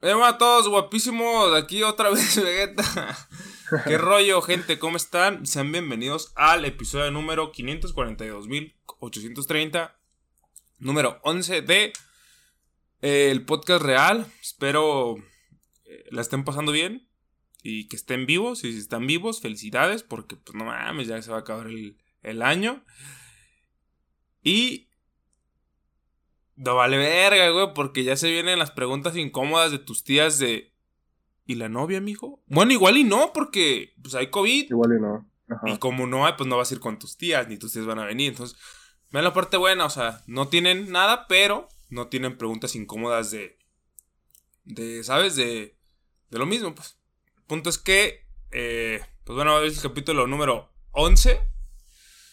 Hola a todos, guapísimos. Aquí otra vez, Vegeta. ¿Qué rollo, gente? ¿Cómo están? Sean bienvenidos al episodio número 542.830, número 11 de eh, el podcast real. Espero eh, la estén pasando bien y que estén vivos. Y si están vivos, felicidades, porque pues no mames, ya se va a acabar el, el año. Y no vale verga, güey, porque ya se vienen las preguntas incómodas de tus tías de. ¿Y la novia, mijo? Bueno, igual y no, porque pues hay COVID. Igual y no. Y como no hay, pues no vas a ir con tus tías, ni tus tías van a venir. Entonces, vean la parte buena, o sea, no tienen nada, pero no tienen preguntas incómodas de. De, ¿sabes? De. De lo mismo, pues. El punto es que. Eh, pues bueno, a ver el capítulo número 11.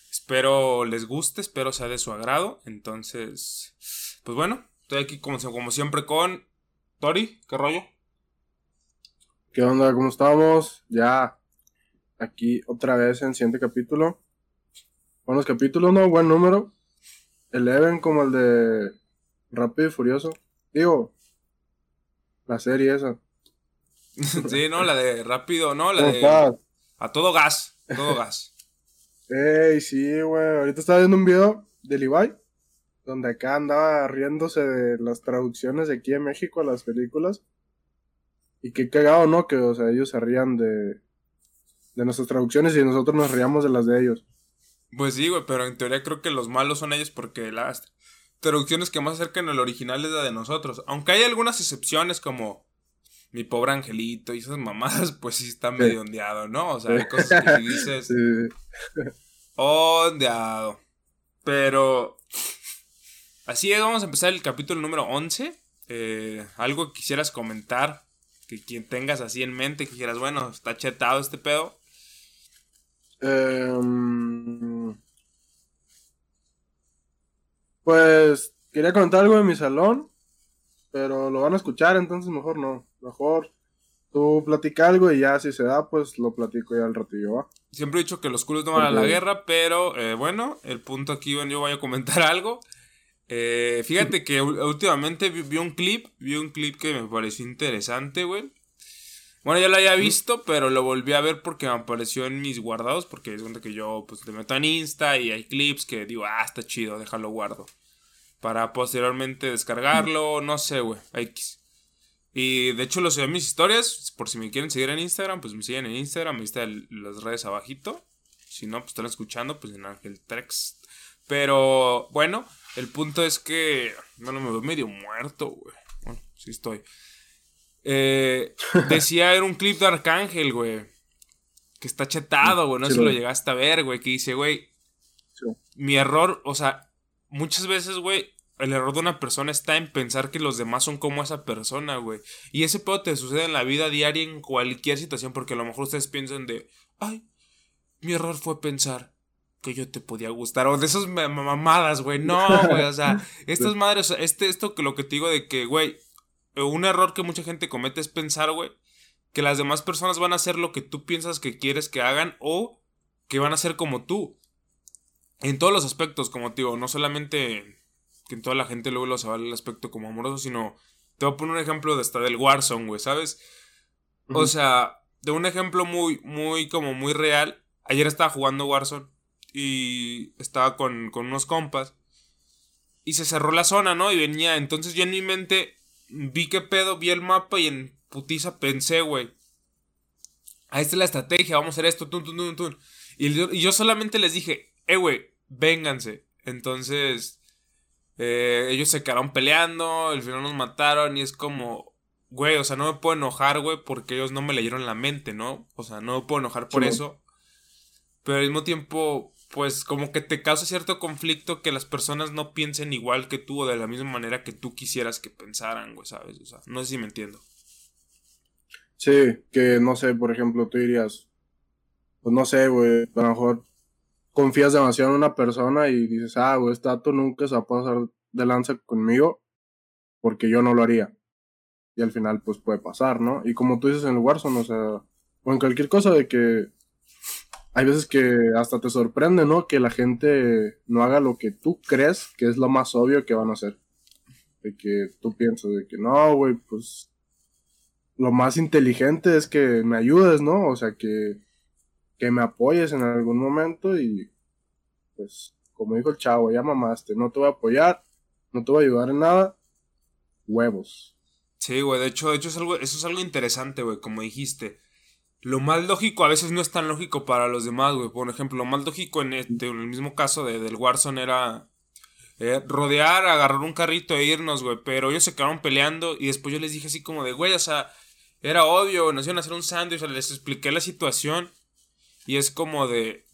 Espero les guste, espero sea de su agrado. Entonces. Pues bueno, estoy aquí como, como siempre con Tori, ¿qué rollo? ¿Qué onda? ¿Cómo estamos? Ya aquí otra vez en siguiente capítulo. Buenos capítulos, ¿no? Buen número. Eleven como el de Rápido y Furioso. Digo, la serie esa. sí, no, la de Rápido, no, la de... A todo gas, todo gas. Ey, sí, güey. Ahorita estaba viendo un video de Levi donde acá andaba riéndose de las traducciones de aquí en México a las películas. Y qué cagado, ¿no? Que, o sea, ellos se rían de, de nuestras traducciones y nosotros nos ríamos de las de ellos. Pues sí, güey, pero en teoría creo que los malos son ellos porque las traducciones que más acercan al original es la de nosotros. Aunque hay algunas excepciones como mi pobre angelito y esas mamadas, pues sí están medio ondeado, ¿no? O sea, hay cosas que dices. Sí. Ondeado. Pero Así es, vamos a empezar el capítulo número 11. Eh, algo que quisieras comentar, que quien tengas así en mente, que quieras, bueno, está chetado este pedo. Em, pues quería comentar algo de mi salón, pero lo van a escuchar, entonces mejor no. Mejor tú platica algo y ya si se da, pues lo platico ya al ratillo, ¿va? Siempre he dicho que los culos no van a la guerra, pero eh, bueno, el punto aquí, bueno, yo voy a comentar algo. Eh, fíjate que últimamente vi, un clip, vi un clip que me pareció interesante, güey. Bueno, ya lo había visto, pero lo volví a ver porque me apareció en mis guardados, porque es donde que yo pues te meto en Insta y hay clips que digo, ah, está chido, déjalo guardo. Para posteriormente descargarlo, no sé, güey, X. Y de hecho lo subí en mis historias, por si me quieren seguir en Instagram, pues me siguen en Instagram, ahí están las redes abajito. Si no, pues están escuchando, pues en Ángel Trex. Pero bueno, el punto es que. Bueno, me veo medio muerto, güey. Bueno, sí estoy. Eh, decía, era un clip de Arcángel, güey. Que está chetado, güey. No si lo llegaste a ver, güey. Que dice, güey. Mi error, o sea, muchas veces, güey, el error de una persona está en pensar que los demás son como esa persona, güey. Y ese pedo te sucede en la vida diaria, en cualquier situación, porque a lo mejor ustedes piensan de, ay, mi error fue pensar que yo te podía gustar. O de esas mamadas, güey. No, güey. O sea, estas madres, este, esto que lo que te digo de que, güey, un error que mucha gente comete es pensar, güey, que las demás personas van a hacer lo que tú piensas que quieres que hagan o que van a ser como tú. En todos los aspectos, como te digo, no solamente que en toda la gente luego lo se va el aspecto como amoroso, sino te voy a poner un ejemplo de hasta del Warzone, güey, ¿sabes? O sea, de un ejemplo muy, muy, como muy real. Ayer estaba jugando Warzone y estaba con, unos compas. Y se cerró la zona, ¿no? Y venía. Entonces yo en mi mente vi qué pedo, vi el mapa y en putiza pensé, güey. Ahí está la estrategia, vamos a hacer esto, tun, tun, tun, tun. Y, yo, y yo solamente les dije, eh, güey, vénganse. Entonces, eh, ellos se quedaron peleando, al final nos mataron y es como, güey, o sea, no me puedo enojar, güey, porque ellos no me leyeron la mente, ¿no? O sea, no me puedo enojar por eso. Pero al mismo tiempo, pues como que te causa cierto conflicto que las personas no piensen igual que tú o de la misma manera que tú quisieras que pensaran, güey, ¿sabes? O sea, no sé si me entiendo. Sí, que no sé, por ejemplo, tú dirías, pues no sé, güey, a lo mejor confías demasiado en una persona y dices, ah, güey, este dato nunca se va a pasar de lanza conmigo porque yo no lo haría. Y al final, pues puede pasar, ¿no? Y como tú dices en el Warzone, o sea, o en cualquier cosa de que hay veces que hasta te sorprende, ¿no? Que la gente no haga lo que tú crees que es lo más obvio que van a hacer. De que tú piensas de que no, güey, pues lo más inteligente es que me ayudes, ¿no? O sea, que, que me apoyes en algún momento y pues, como dijo el chavo, ya mamaste, no te voy a apoyar, no te voy a ayudar en nada, huevos. Sí, güey, de hecho, de hecho es algo, eso es algo interesante, güey, como dijiste. Lo más lógico a veces no es tan lógico para los demás, güey. Por ejemplo, lo más lógico en, este, en el mismo caso de, del Warzone era eh, rodear, agarrar un carrito e irnos, güey. Pero ellos se quedaron peleando y después yo les dije así como de, güey, o sea, era obvio, nos iban a hacer un sándwich, les expliqué la situación y es como de,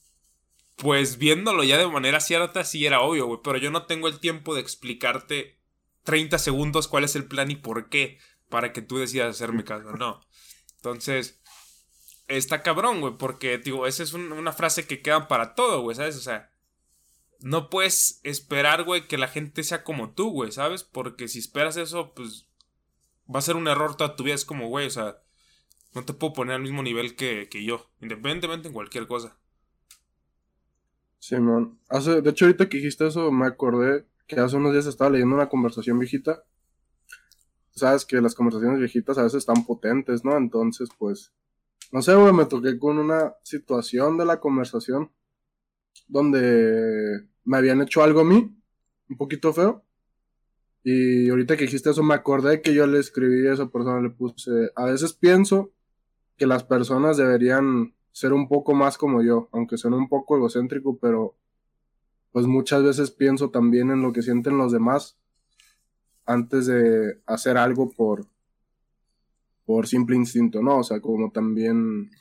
pues viéndolo ya de manera cierta, sí era obvio, güey, pero yo no tengo el tiempo de explicarte 30 segundos cuál es el plan y por qué, para que tú decidas hacerme caso, no. Entonces, está cabrón, güey, porque, digo, esa es una frase que queda para todo, güey, ¿sabes? O sea, no puedes esperar, güey, que la gente sea como tú, güey, ¿sabes? Porque si esperas eso, pues va a ser un error toda tu vida. Es como, güey, o sea, no te puedo poner al mismo nivel que, que yo, independientemente en cualquier cosa. Sí, man. Hace, de hecho, ahorita que dijiste eso, me acordé que hace unos días estaba leyendo una conversación viejita. Sabes que las conversaciones viejitas a veces están potentes, ¿no? Entonces, pues, no sé, güey, me toqué con una situación de la conversación donde me habían hecho algo a mí, un poquito feo. Y ahorita que dijiste eso, me acordé que yo le escribí a esa persona, le puse, a veces pienso que las personas deberían ser un poco más como yo, aunque suene un poco egocéntrico, pero pues muchas veces pienso también en lo que sienten los demás antes de hacer algo por por simple instinto, ¿no? O sea, como también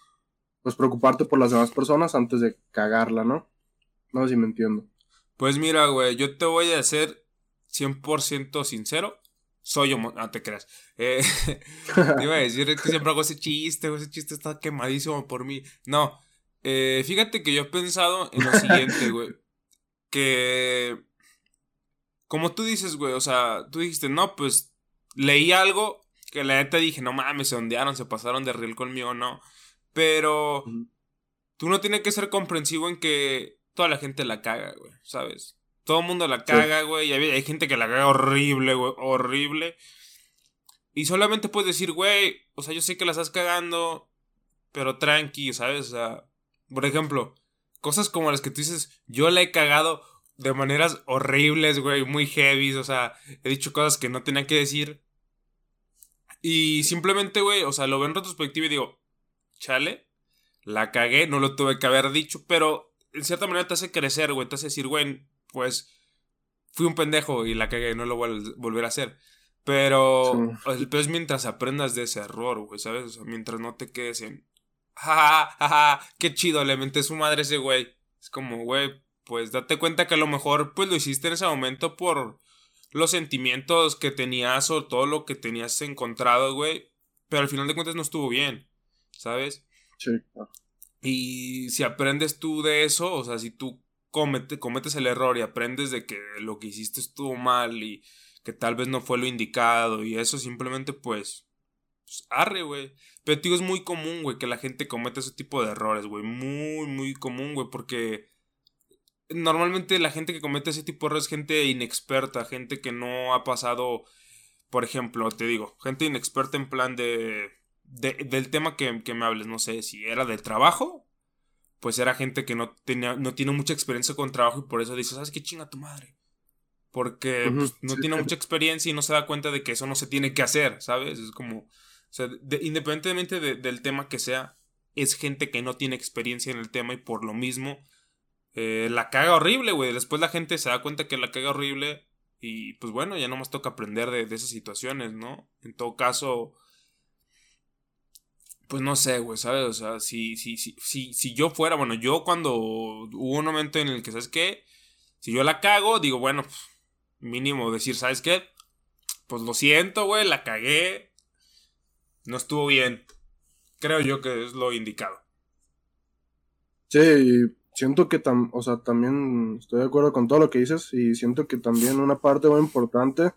pues preocuparte por las demás personas antes de cagarla, ¿no? No sé si me entiendo. Pues mira, güey, yo te voy a ser 100% sincero. Soy yo, no te creas. Eh, iba a decir que siempre hago ese chiste, ese chiste está quemadísimo por mí. No, eh, fíjate que yo he pensado en lo siguiente, güey. Que, como tú dices, güey, o sea, tú dijiste, no, pues leí algo que la neta dije, no mames, se ondearon, se pasaron de riel conmigo, no. Pero tú no tienes que ser comprensivo en que toda la gente la caga, güey, ¿sabes? Todo el mundo la caga, güey. Y hay, gente que la caga horrible, güey. Horrible. Y solamente puedes decir, güey, o sea, yo sé que la estás cagando, pero tranqui, ¿sabes? O sea, por ejemplo, cosas como las que tú dices, yo la he cagado de maneras horribles, güey, muy heavy, o sea, he dicho cosas que no tenía que decir. Y simplemente, güey, o sea, lo veo en retrospectiva y digo, chale, la cagué, no lo tuve que haber dicho, pero en cierta manera te hace crecer, güey, te hace decir, güey, pues fui un pendejo y la cagué, no lo voy a volver a hacer. Pero, es mientras aprendas de ese error, güey, ¿sabes? O sea, mientras no te quedes en, ja, ja, ja, qué chido, le menté su madre ese güey. Es como, güey, pues date cuenta que a lo mejor, pues lo hiciste en ese momento por los sentimientos que tenías o todo lo que tenías encontrado, güey. Pero al final de cuentas no estuvo bien, ¿sabes? Sí, Y si aprendes tú de eso, o sea, si tú cometes el error y aprendes de que lo que hiciste estuvo mal y que tal vez no fue lo indicado y eso simplemente pues, pues arre, güey. Pero digo, es muy común, güey, que la gente cometa ese tipo de errores, güey. Muy, muy común, güey, porque normalmente la gente que comete ese tipo de errores es gente inexperta, gente que no ha pasado, por ejemplo, te digo, gente inexperta en plan de, del tema que, que me hables, no sé, si era del trabajo, pues era gente que no, tenía, no tiene mucha experiencia con trabajo y por eso dice, ¿sabes qué chinga tu madre? Porque pues, no tiene mucha experiencia y no se da cuenta de que eso no se tiene que hacer, ¿sabes? Es como, o sea, independientemente del tema que sea, es gente que no tiene experiencia en el tema y por lo mismo eh, la caga horrible, güey. Después la gente se da cuenta que la caga horrible y pues bueno, ya no más toca aprender de, de esas situaciones, ¿no? En todo caso, pues no sé, güey, ¿sabes? O sea, si, si, si, si, si yo fuera, bueno, yo cuando hubo un momento en el que, ¿sabes qué? Si yo la cago, digo, bueno, pues, mínimo decir, ¿sabes qué? Pues lo siento, güey, la cagué. No estuvo bien. Creo yo que es lo indicado. Sí, siento que tam, o sea, también estoy de acuerdo con todo lo que dices y siento que también una parte muy importante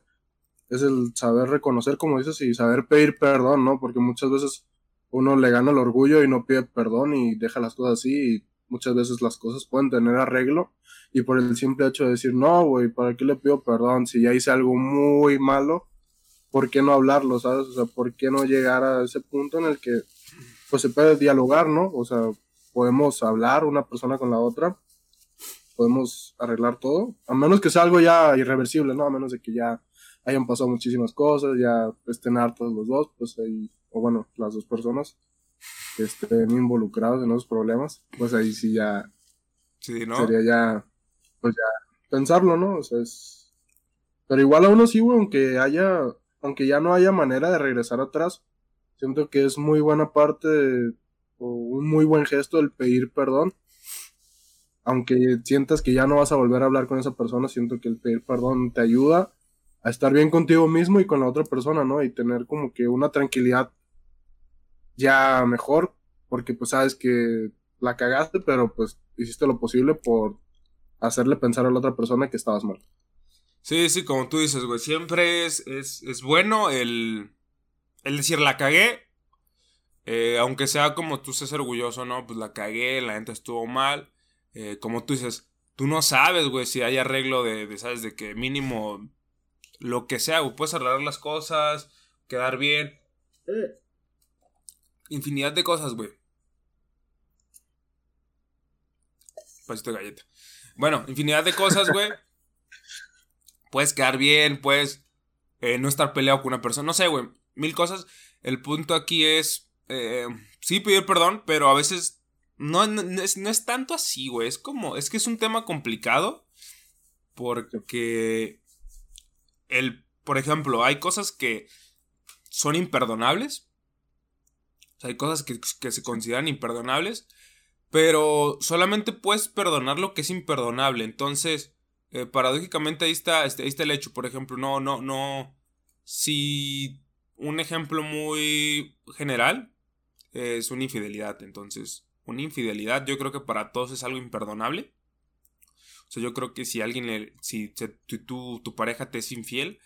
es el saber reconocer, como dices, y saber pedir perdón, ¿no? Porque muchas veces uno le gana el orgullo y no pide perdón y deja las cosas así y muchas veces las cosas pueden tener arreglo y por el simple hecho de decir, no, güey, ¿para qué le pido perdón? Si ya hice algo muy malo, ¿por qué no hablarlo, sabes? O sea, ¿por qué no llegar a ese punto en el que pues se puede dialogar, ¿no? O sea, podemos hablar una persona con la otra, podemos arreglar todo, a menos que sea algo ya irreversible, ¿no? A menos de que ya hayan pasado muchísimas cosas, ya estén hartos los dos, pues ahí, o bueno, las dos personas que estén involucrados en esos problemas, pues ahí sí ya sí, ¿no? sería ya, pues ya pensarlo, ¿no? O sea, es... Pero igual a uno sí, güey, aunque haya, aunque ya no haya manera de regresar atrás, siento que es muy buena parte o un muy buen gesto el pedir perdón. Aunque sientas que ya no vas a volver a hablar con esa persona, siento que el pedir perdón te ayuda a estar bien contigo mismo y con la otra persona, ¿no? Y tener como que una tranquilidad ya mejor, porque pues sabes que la cagaste, pero pues hiciste lo posible por hacerle pensar a la otra persona que estabas mal. Sí, sí, como tú dices, güey, siempre es, es, es bueno el, el decir la cagué, eh, aunque sea como tú estés orgulloso, ¿no? Pues la cagué, la gente estuvo mal. Eh, como tú dices, tú no sabes, güey, si hay arreglo de, de, ¿sabes? De que mínimo lo que sea, güey, puedes arreglar las cosas, quedar bien. Infinidad de cosas, güey. Pasito de galleta. Bueno, infinidad de cosas, güey. puedes quedar bien, puedes eh, no estar peleado con una persona. No sé, güey. Mil cosas. El punto aquí es. Eh, sí, pedir perdón, pero a veces. No, no, es, no es tanto así, güey. Es como. Es que es un tema complicado. Porque. El. Por ejemplo, hay cosas que son imperdonables. Hay cosas que, que se consideran imperdonables. Pero solamente puedes perdonar lo que es imperdonable. Entonces, eh, paradójicamente ahí está, este, ahí está el hecho. Por ejemplo, no, no, no. Si un ejemplo muy general es una infidelidad. Entonces, una infidelidad yo creo que para todos es algo imperdonable. O sea, yo creo que si alguien, le, si tu, tu pareja te es infiel,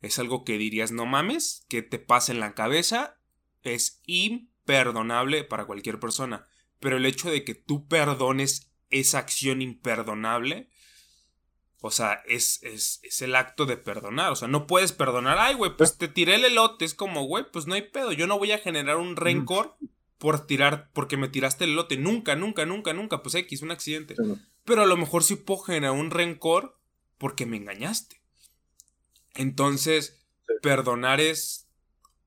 es algo que dirías, no mames, que te pasa en la cabeza, es imperdonable para cualquier persona. Pero el hecho de que tú perdones esa acción imperdonable, o sea, es, es, es, el acto de perdonar. O sea, no puedes perdonar. Ay, güey, pues te tiré el elote. Es como, güey, pues no hay pedo. Yo no voy a generar un rencor por tirar, porque me tiraste el elote. Nunca, nunca, nunca, nunca. Pues X, un accidente. Pero a lo mejor sí puedo generar un rencor porque me engañaste. Entonces, perdonar es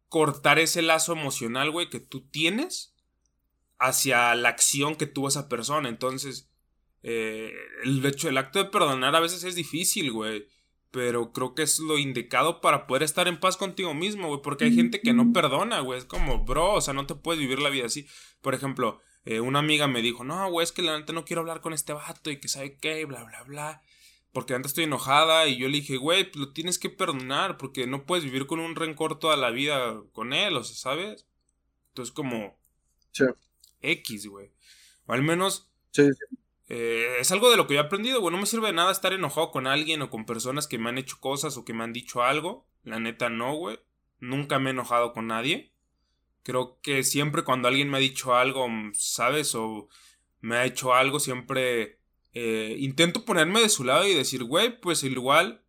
cortar ese lazo emocional, güey, que tú tienes hacia la acción que tuvo esa persona. Entonces, eh, el hecho, el acto de perdonar a veces es difícil, güey. Pero creo que es lo indicado para poder estar en paz contigo mismo, güey. Porque hay gente que no perdona, güey. Es como, bro, o sea, no te puedes vivir la vida así. Por ejemplo, eh, una amiga me dijo, no, güey, es que la neta no quiero hablar con este vato y que sabe qué, bla, bla, bla. Porque antes estoy enojada y yo le dije, güey, lo tienes que perdonar porque no puedes vivir con un rencor toda la vida con él, o sea, ¿sabes? Entonces como... Sí. X, güey. O al menos... Sí, sí. Eh, es algo de lo que yo he aprendido, güey. No me sirve de nada estar enojado con alguien o con personas que me han hecho cosas o que me han dicho algo. La neta no, güey. Nunca me he enojado con nadie. Creo que siempre cuando alguien me ha dicho algo, ¿sabes? O me ha hecho algo, siempre eh, intento ponerme de su lado y decir, güey, pues igual,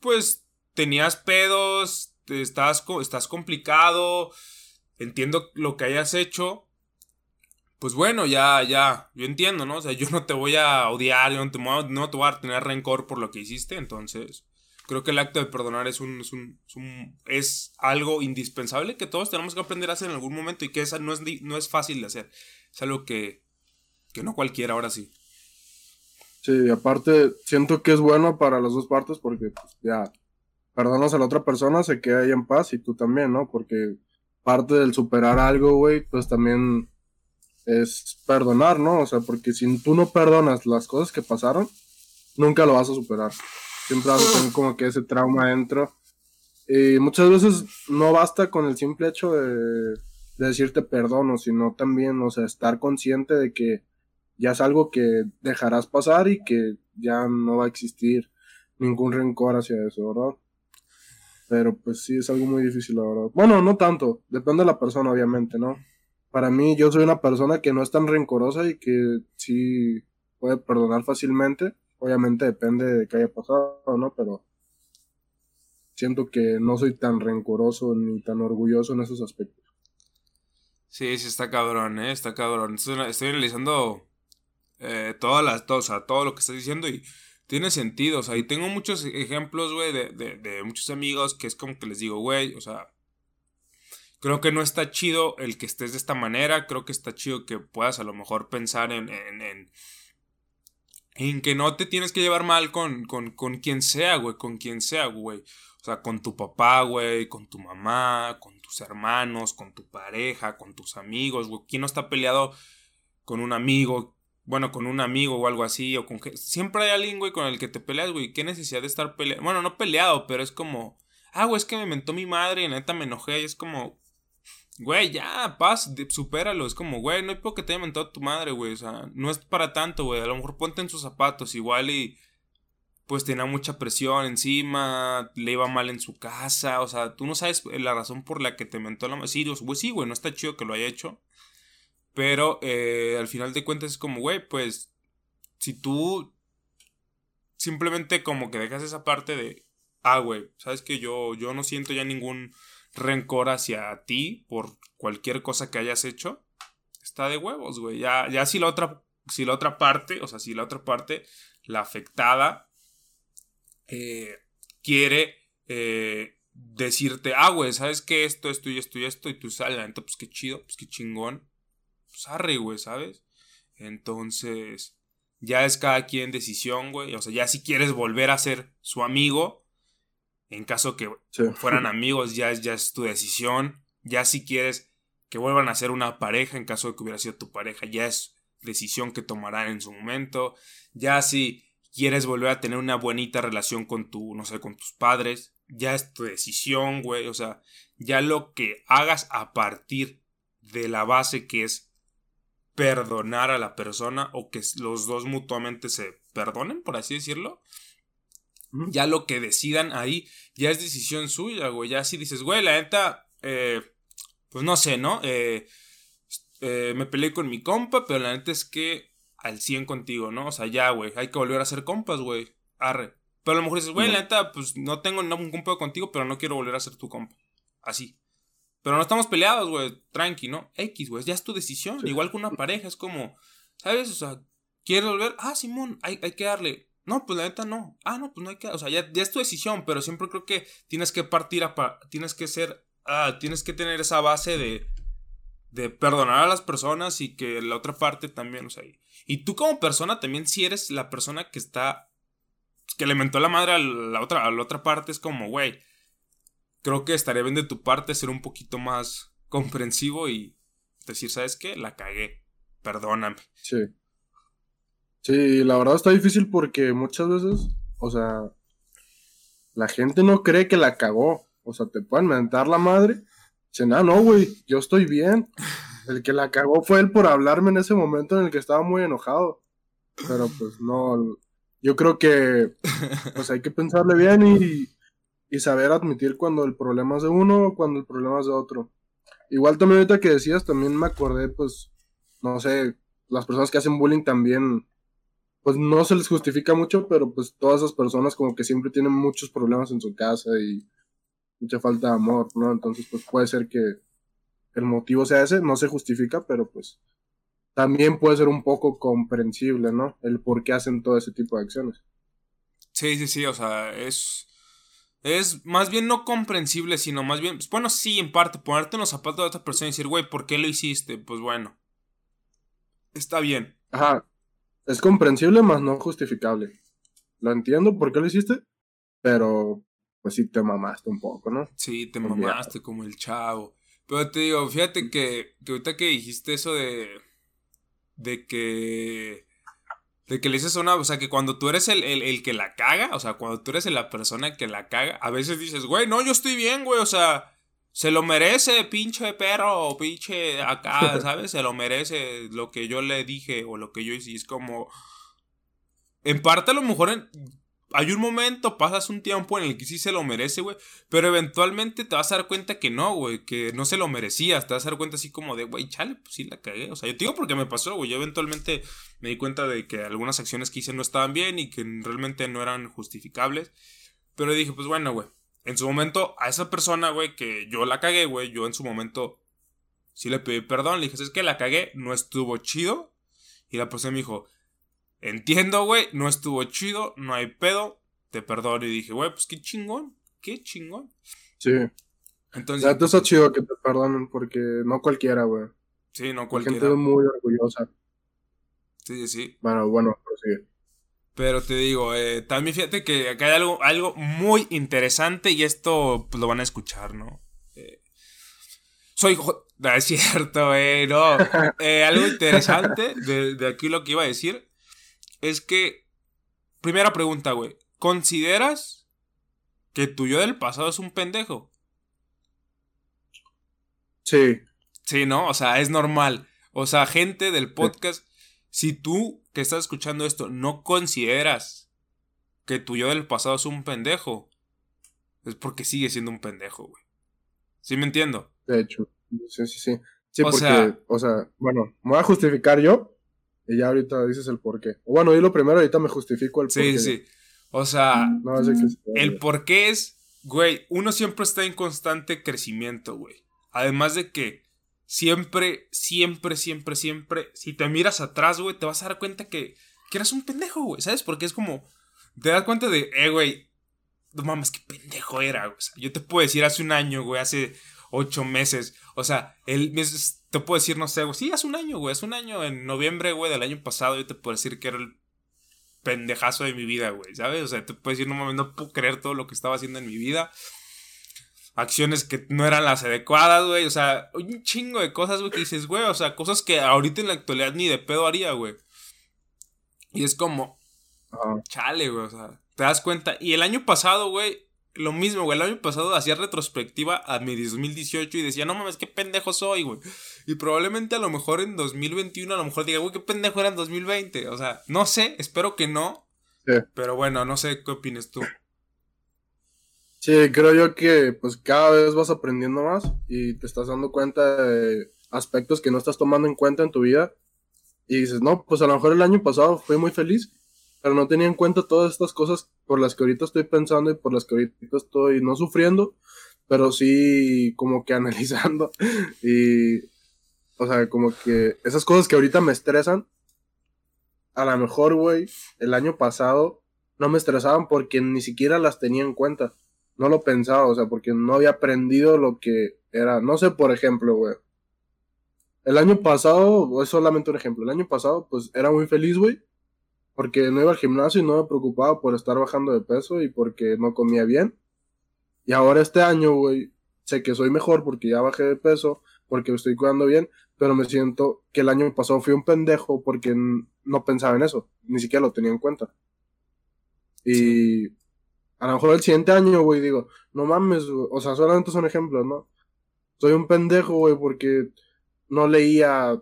pues tenías pedos, estás, estás complicado, entiendo lo que hayas hecho, pues bueno, ya, ya, yo entiendo, ¿no? O sea, yo no te voy a odiar, yo no te, no voy a tener rencor por lo que hiciste, entonces creo que el acto de perdonar es un, es un, es, un, es algo indispensable que todos tenemos que aprender a hacer en algún momento y que esa no es, no es fácil de hacer, es algo que, que no cualquiera ahora sí. Sí, aparte siento que es bueno para las dos partes porque pues, ya perdonas a la otra persona, se queda ahí en paz y tú también, ¿no? Porque parte del superar algo, güey, pues también es perdonar, ¿no? O sea, porque si tú no perdonas las cosas que pasaron, nunca lo vas a superar. Siempre vas a tener como que ese trauma dentro. Y muchas veces no basta con el simple hecho de, de decirte perdono, sino también, o sea, estar consciente de que ya es algo que dejarás pasar y que ya no va a existir ningún rencor hacia eso, ¿verdad? Pero pues sí, es algo muy difícil, la verdad. Bueno, no tanto, depende de la persona, obviamente, ¿no? Para mí, yo soy una persona que no es tan rencorosa y que sí puede perdonar fácilmente. Obviamente depende de qué haya pasado, ¿no? Pero siento que no soy tan rencoroso ni tan orgulloso en esos aspectos. Sí, sí, está cabrón, ¿eh? Está cabrón. Estoy, analizando eh, todas las, todo, o sea, todo lo que estás diciendo y tiene sentido. O sea, y tengo muchos ejemplos, güey, de, de, de muchos amigos que es como que les digo, güey, o sea, creo que no está chido el que estés de esta manera. Creo que está chido que puedas a lo mejor pensar en, en, en, en que no te tienes que llevar mal con, con, con quien sea, güey, con quien sea, güey. O sea, con tu papá, güey, con tu mamá, con tus hermanos, con tu pareja, con tus amigos, güey. ¿Quién no está peleado con un amigo? Bueno, con un amigo o algo así, o con... Siempre hay alguien, güey, con el que te peleas, güey. ¿Qué necesidad de estar peleado? Bueno, no peleado, pero es como... Ah, güey, es que me mentó mi madre y neta me enojé y es como... Güey, ya, paz, supéralo. Es como, güey, no hay poco que te haya mentado tu madre, güey. O sea, no es para tanto, güey. A lo mejor ponte en sus zapatos igual y pues tenía mucha presión encima, le iba mal en su casa, o sea, tú no sabes la razón por la que te mentó la Sí, pues sí, güey, no está chido que lo haya hecho, pero eh, al final de cuentas es como, güey, pues si tú simplemente como que dejas esa parte de, ah, güey, sabes que yo, yo no siento ya ningún rencor hacia ti por cualquier cosa que hayas hecho, está de huevos, güey, ya, ya si la otra, si la otra parte, o sea, si la otra parte, la afectada, eh, quiere eh, decirte, ah, güey, ¿sabes qué? Esto, esto y esto y esto, y tú sales, la pues qué chido, pues qué chingón. Pues arre, güey, ¿sabes? Entonces, ya es cada quien decisión, güey. O sea, ya si quieres volver a ser su amigo, en caso que fueran amigos, ya es, ya es tu decisión. Ya si quieres que vuelvan a ser una pareja, en caso de que hubiera sido tu pareja, ya es decisión que tomarán en su momento. Ya si quieres volver a tener una bonita relación con tu, no sé, con tus padres, ya es tu decisión, güey, o sea, ya lo que hagas a partir de la base que es perdonar a la persona o que los dos mutuamente se perdonen, por así decirlo. Ya lo que decidan ahí ya es decisión suya, güey. Ya si dices, güey, la neta, eh, pues no sé, ¿no? Eh, eh, me peleé con mi compa, pero la neta es que al 100 contigo, ¿no? O sea, ya, güey, hay que volver a ser compas, güey. Arre. Pero a lo mejor dices, güey, la neta, pues no tengo ningún compa contigo, pero no quiero volver a ser tu compa. Así. Pero no estamos peleados, güey. Tranqui, ¿no? X, güey. Ya es tu decisión. Igual que una pareja. Es como, ¿sabes? O sea, ¿quieres volver? Ah, Simón, hay, hay que darle. No, pues la neta no. Ah, no, pues no hay que. O sea, ya, es tu decisión, pero siempre creo que tienes que partir a. tienes que ser. Ah, tienes que tener esa base de. De perdonar a las personas y que la otra parte también, o sea, y tú como persona también si eres la persona que está... que le mentó la madre a la otra, a la otra parte, es como, güey, creo que estaría bien de tu parte ser un poquito más comprensivo y decir, ¿sabes qué? La cagué, perdóname. Sí. Sí, la verdad está difícil porque muchas veces, o sea, la gente no cree que la cagó. O sea, te pueden mentar la madre. Dicen, ah, no, güey, yo estoy bien. El que la cagó fue él por hablarme en ese momento en el que estaba muy enojado. Pero pues no, yo creo que pues hay que pensarle bien y, y saber admitir cuando el problema es de uno o cuando el problema es de otro. Igual también ahorita que decías, también me acordé, pues, no sé, las personas que hacen bullying también, pues no se les justifica mucho, pero pues todas esas personas como que siempre tienen muchos problemas en su casa y mucha falta de amor, ¿no? Entonces, pues puede ser que el motivo sea ese, no se justifica, pero pues también puede ser un poco comprensible, ¿no? El por qué hacen todo ese tipo de acciones. Sí, sí, sí, o sea, es... Es más bien no comprensible, sino más bien, pues, bueno, sí, en parte, ponerte en los zapatos de otra persona y decir, güey, ¿por qué lo hiciste? Pues bueno, está bien. Ajá, es comprensible, más no justificable. Lo entiendo por qué lo hiciste, pero pues sí te mamaste un poco, ¿no? Sí, te mamaste como el chavo. Pero te digo, fíjate que, que ahorita que dijiste eso de. de que. De que le dices a una. O sea, que cuando tú eres el, el, que la caga, o sea, cuando tú eres la persona que la caga, a veces dices, güey, no, yo estoy bien, güey, o sea. Se lo merece, pinche perro, pinche acá, ¿sabes? Se lo merece lo que yo le dije o lo que yo hice. Es como. En parte, a lo mejor en, hay un momento, pasas un tiempo en el que sí se lo merece, güey. Pero eventualmente te vas a dar cuenta que no, güey. Que no se lo merecías. Te vas a dar cuenta así como de, güey, chale, pues sí la cagué. O sea, yo te digo porque me pasó, güey. Yo eventualmente me di cuenta de que algunas acciones que hice no estaban bien y que realmente no eran justificables. Pero dije, pues bueno, güey. En su momento, a esa persona, güey, que yo la cagué, güey, yo en su momento sí le pedí perdón. Le dije, es que la cagué, no estuvo chido. Y la persona me dijo, entiendo, güey, no estuvo chido, no hay pedo, te perdono. Y dije, güey, pues qué chingón, qué chingón. Sí. Entonces. O sea, está chido que te perdonen porque no cualquiera, güey. Sí, no cualquiera. La gente es muy orgullosa. Sí, sí, sí. Bueno, bueno, prosigue. Pero te digo, eh, también fíjate que acá hay algo, algo muy interesante y esto pues, lo van a escuchar, ¿no? Eh, soy... No, es cierto, eh, no. Eh, algo interesante de, de aquí lo que iba a decir es que... Primera pregunta, güey. ¿Consideras que tu yo del pasado es un pendejo? Sí. Sí, ¿no? O sea, es normal. O sea, gente del podcast, si tú que estás escuchando esto no consideras que tu yo del pasado es un pendejo, es porque sigue siendo un pendejo, güey. ¿Sí me entiendo? De hecho, sí, sí, sí. Sí, o porque, sea, o sea, bueno, me voy a justificar yo y ya ahorita dices el por qué. Bueno, yo lo primero, ahorita me justifico el por qué. Sí, sí. O sea, el por qué es, güey, uno siempre está en constante crecimiento, güey. Además de que siempre, siempre, siempre, siempre, si te miras atrás, güey, te vas a dar cuenta que, que eras un pendejo, güey, ¿sabes? Porque es como, te das cuenta de, eh, güey, no mames, qué pendejo era, güey. Yo te puedo decir hace un año, güey, hace ocho meses, o sea, él, te puedo decir, no sé, güey, sí, hace un año, güey, hace un año, en noviembre, güey, del año pasado, yo te puedo decir que era el pendejazo de mi vida, güey, ¿sabes? O sea, te puedo decir, no mames, no puedo creer todo lo que estaba haciendo en mi vida acciones que no eran las adecuadas, güey. O sea, un chingo de cosas, güey, que dices, güey. O sea, cosas que ahorita en la actualidad ni de pedo haría, güey. Y es como, chale, güey. O sea, te das cuenta. Y el año pasado, güey, lo mismo, güey. El año pasado hacía retrospectiva a mi 2018 y decía, no mames, qué pendejo soy, güey. Y probablemente a lo mejor en 2021, a lo mejor diga, güey, qué pendejo era en 2020. O sea, no sé, espero que no. Pero bueno, no sé qué opinas tú. Sí, creo yo que pues cada vez vas aprendiendo más y te estás dando cuenta de aspectos que no estás tomando en cuenta en tu vida. Y dices, no, pues a lo mejor el año pasado fui muy feliz, pero no tenía en cuenta todas estas cosas por las que ahorita estoy pensando y por las que ahorita estoy no sufriendo, pero sí como que analizando y, o sea, como que esas cosas que ahorita me estresan, a lo mejor, güey, el año pasado no me estresaban porque ni siquiera las tenía en cuenta no lo pensaba, o sea, porque no había aprendido lo que era. No sé, por ejemplo, güey. El año pasado, es solamente un ejemplo, el año pasado, pues era muy feliz, güey. Porque no iba al gimnasio y no me preocupaba por estar bajando de peso y porque no comía bien. Y ahora este año, güey, sé que soy mejor porque ya bajé de peso, porque me estoy cuidando bien, pero me siento que el año pasado fui un pendejo porque no pensaba en eso, ni siquiera lo tenía en cuenta. Y a lo mejor el siguiente año, güey, digo, no mames, o sea, solamente son ejemplos, ¿no? Soy un pendejo, güey, porque no leía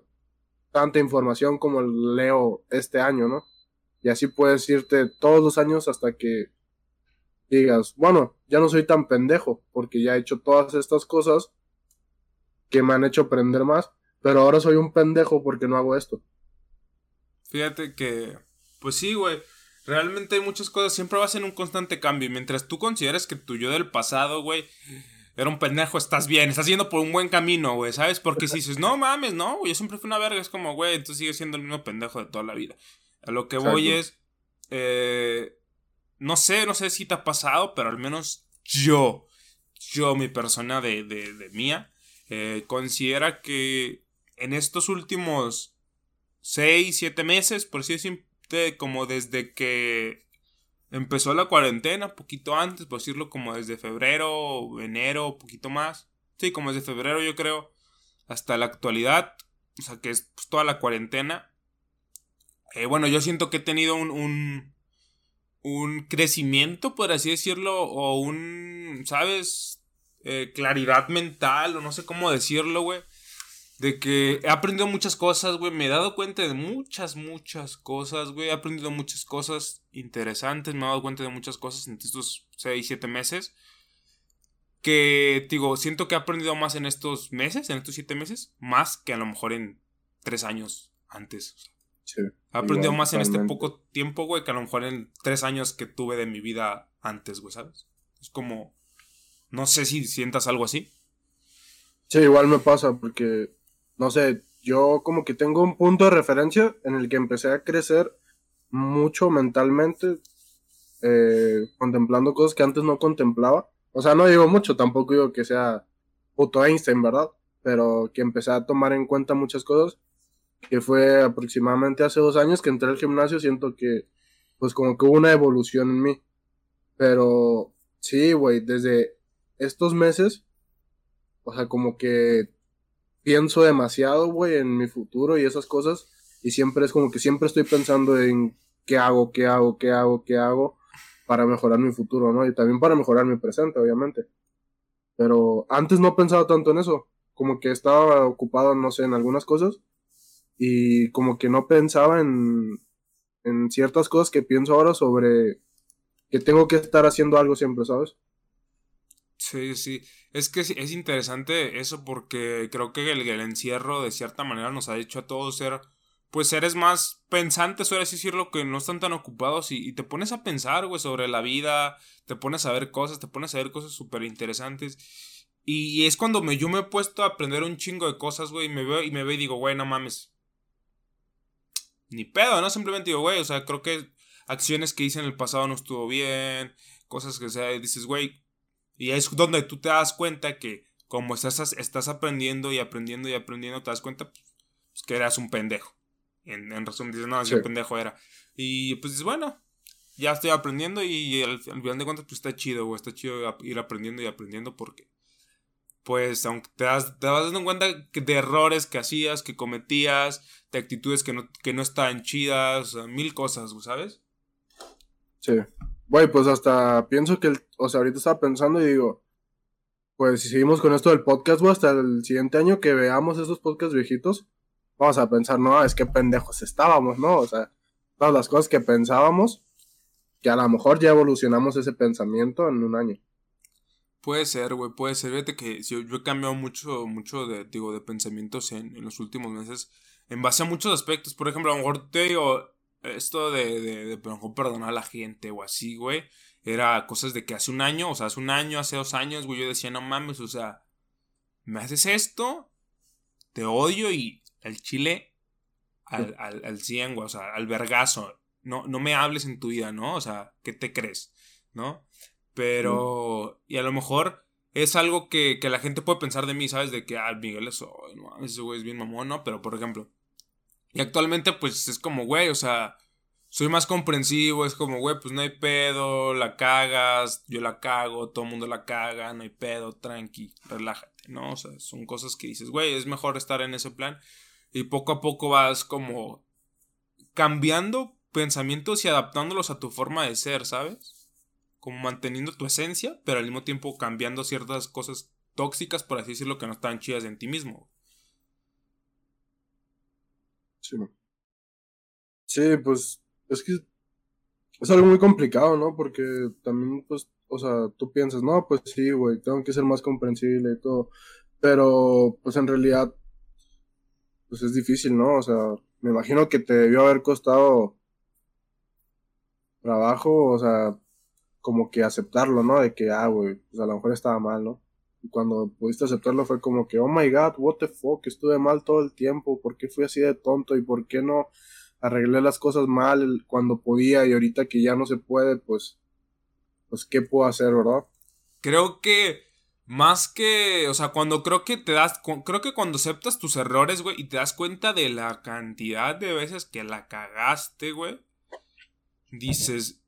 tanta información como leo este año, ¿no? Y así puedes irte todos los años hasta que digas, bueno, ya no soy tan pendejo, porque ya he hecho todas estas cosas que me han hecho aprender más, pero ahora soy un pendejo porque no hago esto. Fíjate que, pues sí, güey realmente hay muchas cosas, siempre vas en un constante cambio. Y mientras tú consideres que tu yo del pasado, güey, era un pendejo, estás bien, estás yendo por un buen camino, güey, ¿sabes? Porque si dices, no mames, no, yo siempre fui una verga, es como, güey, entonces sigues siendo el mismo pendejo de toda la vida. A lo que voy es, eh, no sé, no sé si te ha pasado, pero al menos yo, yo, mi persona de, de, de mía, eh, considera que en estos últimos 6, 7 meses, por así como desde que empezó la cuarentena, poquito antes, por decirlo como desde febrero, enero, poquito más. Sí, como desde febrero yo creo, hasta la actualidad, o sea que es pues, toda la cuarentena. Eh, bueno, yo siento que he tenido un, un, un, crecimiento, por así decirlo, o un, ¿sabes? Eh, claridad mental, o no sé cómo decirlo, güey de que he aprendido muchas cosas, güey. Me he dado cuenta de muchas, muchas cosas, güey. He aprendido muchas cosas interesantes. Me he dado cuenta de muchas cosas en estos 6, 7 meses. Que, digo, siento que he aprendido más en estos meses, en estos 7 meses, más que a lo mejor en 3 años antes. Sí, he aprendido más en este poco tiempo, güey, que a lo mejor en 3 años que tuve de mi vida antes, güey, ¿sabes? Es como No sé si sientas algo así. Sí, igual me pasa porque, no sé, yo como que tengo un punto de referencia en el que empecé a crecer mucho mentalmente, eh, contemplando cosas que antes no contemplaba. O sea, no digo mucho, tampoco digo que sea puto Einstein, ¿verdad? Pero que empecé a tomar en cuenta muchas cosas, que fue aproximadamente hace dos años que entré al gimnasio, siento que, pues como que hubo una evolución en mí. Pero sí, güey, desde estos meses, o sea, como que pienso demasiado, güey, en mi futuro y esas cosas. Y siempre es como que siempre estoy pensando en qué hago, qué hago, qué hago, qué hago para mejorar mi futuro, ¿no? Y también para mejorar mi presente, obviamente. Pero antes no pensaba tanto en eso. Como que estaba ocupado, no sé, en algunas cosas. Y como que no pensaba en, en ciertas cosas que pienso ahora sobre que tengo que estar haciendo algo siempre, ¿sabes? Sí, sí. Es que es interesante eso porque creo que el, encierro de cierta manera nos ha hecho a todos ser, pues seres más pensantes, o así decirlo, que no están tan ocupados y, te pones a pensar, güey, sobre la vida, te pones a ver cosas, te pones a ver cosas súper interesantes. Y, es cuando me, yo me he puesto a aprender un chingo de cosas, güey, y me veo y me veo y digo, güey, no mames. Ni pedo, ¿no? Simplemente digo, güey, o sea, creo que acciones que hice en el pasado no estuvo bien, cosas que sea, dices, güey, y es donde tú te das cuenta que como estás, estás aprendiendo y aprendiendo y aprendiendo, te das cuenta pues, que eras un pendejo. En, en resumen, dices, no, sí. un pendejo era. Y pues dices, bueno, ya estoy aprendiendo y al, al final de cuentas, pues está chido, güey, está chido ir aprendiendo y aprendiendo porque, pues, aunque te, das, te vas dando cuenta de errores que hacías, que cometías, de actitudes que no, que no estaban chidas, mil cosas, ¿sabes? Sí. Güey, pues hasta pienso que, el, o sea, ahorita estaba pensando y digo, pues si seguimos con esto del podcast, güey, hasta el siguiente año que veamos esos podcasts viejitos, vamos a pensar, no, es que pendejos estábamos, ¿no? O sea, todas las cosas que pensábamos, que a lo mejor ya evolucionamos ese pensamiento en un año. Puede ser, güey, puede ser. Fíjate que yo, yo, he cambiado mucho, mucho de, digo, de pensamientos en, en los últimos meses en base a muchos aspectos. Por ejemplo, a lo mejor te digo, esto de, de, de, perdonar a la gente o así, güey. Era cosas de que hace un año, o sea, hace un año, hace dos años, güey, yo decía, no mames, o sea, me haces esto, te odio y el chile al, al, al 100, güey, o sea, al vergazo. No, no me hables en tu vida, ¿no? O sea, ¿qué te crees? ¿No? Pero, y a lo mejor es algo que, que la gente puede pensar de mí, ¿sabes? De que, ah, Miguel es, no, ese güey es bien mamón, ¿no? Pero, por ejemplo, y actualmente, pues es como, güey, o sea, soy más comprensivo, es como, güey, pues no hay pedo, la cagas, yo la cago, todo el mundo la caga, no hay pedo, tranqui, relájate, ¿no? O sea, son cosas que dices, güey, es mejor estar en ese plan. Y poco a poco vas como cambiando pensamientos y adaptándolos a tu forma de ser, ¿sabes? Como manteniendo tu esencia, pero al mismo tiempo cambiando ciertas cosas tóxicas, por así decirlo, que no están chidas en ti mismo. Sí. pues es que es algo muy complicado, ¿no? Porque también, pues, o sea, tú piensas, no, pues sí, güey, tengo que ser más comprensible y todo. Pero, pues en realidad, pues es difícil, ¿no? O sea, me imagino que te debió haber costado trabajo, o sea, como que aceptarlo, ¿no? De que, ah, güey, pues a lo mejor estaba mal, ¿no? Cuando pudiste aceptarlo fue como que, oh my god, what the fuck, estuve mal todo el tiempo, ¿por qué fui así de tonto y por qué no arreglé las cosas mal cuando podía y ahorita que ya no se puede, pues, pues, ¿qué puedo hacer, verdad? Creo que más que, o sea, cuando creo que te das, creo que cuando aceptas tus errores, güey, y te das cuenta de la cantidad de veces que la cagaste, güey, dices,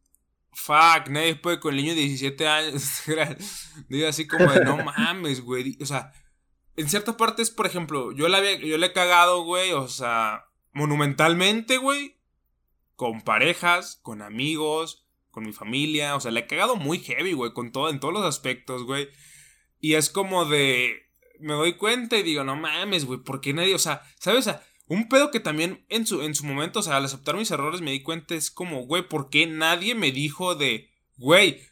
fuck, nadie puede con el niño de 17 años. Digo así como de, no mames, güey. O sea, en ciertas partes, por ejemplo, yo, la había, yo le he cagado, güey, o sea, monumentalmente, güey. Con parejas, con amigos, con mi familia. O sea, le he cagado muy heavy, güey, con todo, en todos los aspectos, güey. Y es como de. Me doy cuenta y digo, no mames, güey, ¿por qué nadie? O sea, ¿sabes? O sea, un pedo que también en su, en su momento, o sea, al aceptar mis errores me di cuenta es como, güey, ¿por qué nadie me dijo de, güey,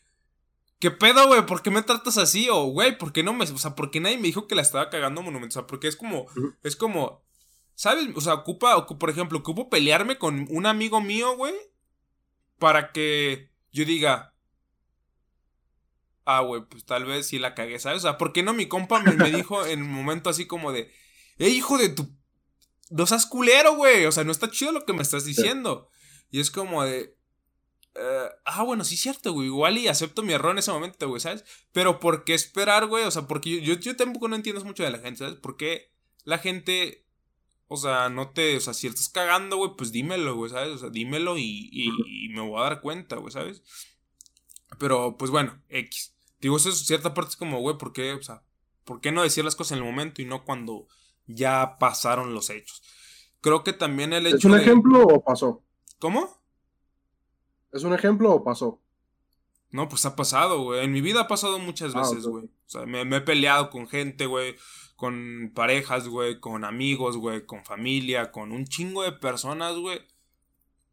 ¿qué pedo, güey? ¿Por qué me tratas así? O, güey, ¿por qué no me, o sea, ¿por qué nadie me dijo que la estaba cagando monumento? O sea, porque es como, es como, ¿sabes? O sea, ocupa, ocupa, por ejemplo, ocupo pelearme con un amigo mío, güey, para que yo diga, ah, güey, pues tal vez sí la cagué, ¿sabes? O sea, ¿por qué no mi compa me, me dijo en un momento así como de, eh, hijo de tu... No seas culero, güey. O sea, no está chido lo que me estás diciendo. Y es como de... eh, ah, bueno, sí cierto, güey. Igual y acepto mi error en ese momento, güey, ¿sabes? Pero ¿por qué esperar, güey? O sea, porque yo, yo, yo tampoco no entiendo mucho de la gente, ¿sabes? ¿Por qué la gente o sea, no te. O sea, si estás cagando, güey, pues dímelo, güey, ¿sabes? O sea, dímelo y, y, y, me voy a dar cuenta, güey, ¿sabes? Pero, pues bueno, X. Digo, eso es cierta parte es como, güey, ¿por qué? O sea, ¿por qué no decir las cosas en el momento y no cuando ya pasaron los hechos? Creo que también el hecho. ¿Es un de... ejemplo o pasó? ¿Cómo? ¿Es un ejemplo o pasó? No, pues ha pasado, güey. En mi vida ha pasado muchas Ah, veces, güey. O sea, me, me he peleado con gente, güey. Con parejas, güey. Con amigos, güey. Con familia. Con un chingo de personas, güey.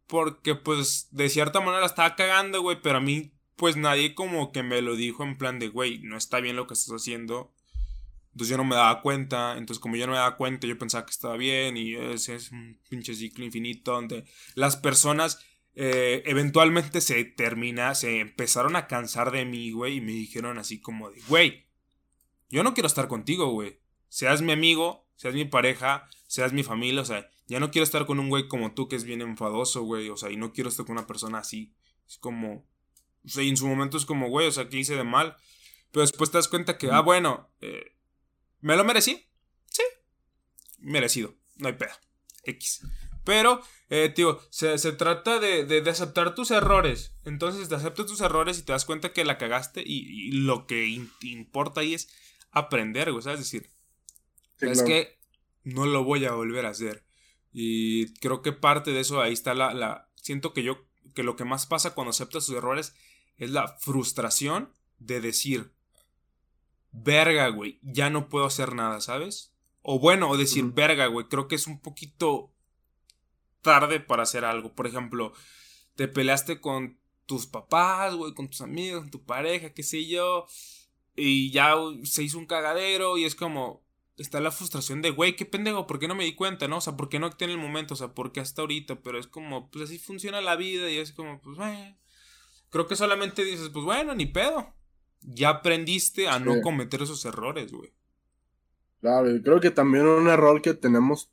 Porque, pues, de cierta manera estaba cagando, güey. Pero a mí, pues, nadie como que me lo dijo en plan de, güey, no está bien lo que estás haciendo. Entonces yo no me daba cuenta. Entonces, como yo no me daba cuenta, yo pensaba que estaba bien. Y ese es un pinche ciclo infinito donde las personas eh, eventualmente se termina, se empezaron a cansar de mí, güey, y me dijeron así como de, güey, yo no quiero estar contigo, güey. Seas mi amigo, seas mi pareja, seas mi familia, o sea, ya no quiero estar con un güey como tú que es bien enfadoso, güey, o sea, y no quiero estar con una persona así. Es como, o sea, y en su momento es como, güey, o sea, ¿qué hice de mal? Pero después te das cuenta que, ah, bueno, eh, ¿me lo merecí? Sí, merecido, no hay pedo. X. Pero, eh, tío, se, se trata de, de, de, aceptar tus errores. Entonces, te aceptas tus errores y te das cuenta que la cagaste. Y, y lo que in, importa ahí es aprender, güey. ¿Sabes? Es decir, Sí, es claro. que no lo voy a volver a hacer. Y creo que parte de eso, ahí está la, la. Siento que yo. Que lo que más pasa cuando aceptas tus errores es la frustración de decir. Verga, güey, ya no puedo hacer nada, ¿sabes? O bueno, o decir, verga, güey, creo que es un poquito tarde para hacer algo. Por ejemplo, te peleaste con tus papás, güey, con tus amigos, con tu pareja, qué sé yo. Y ya se hizo un cagadero y es como... Está la frustración de, güey, qué pendejo, ¿por qué no me di cuenta, no? O sea, ¿por qué no actué en el momento? O sea, ¿por qué hasta ahorita? Pero es como, pues así funciona la vida y es como, pues, bueno. Creo que solamente dices, pues bueno, ni pedo. Ya aprendiste a no cometer esos errores, güey. Claro, y creo que también un error que tenemos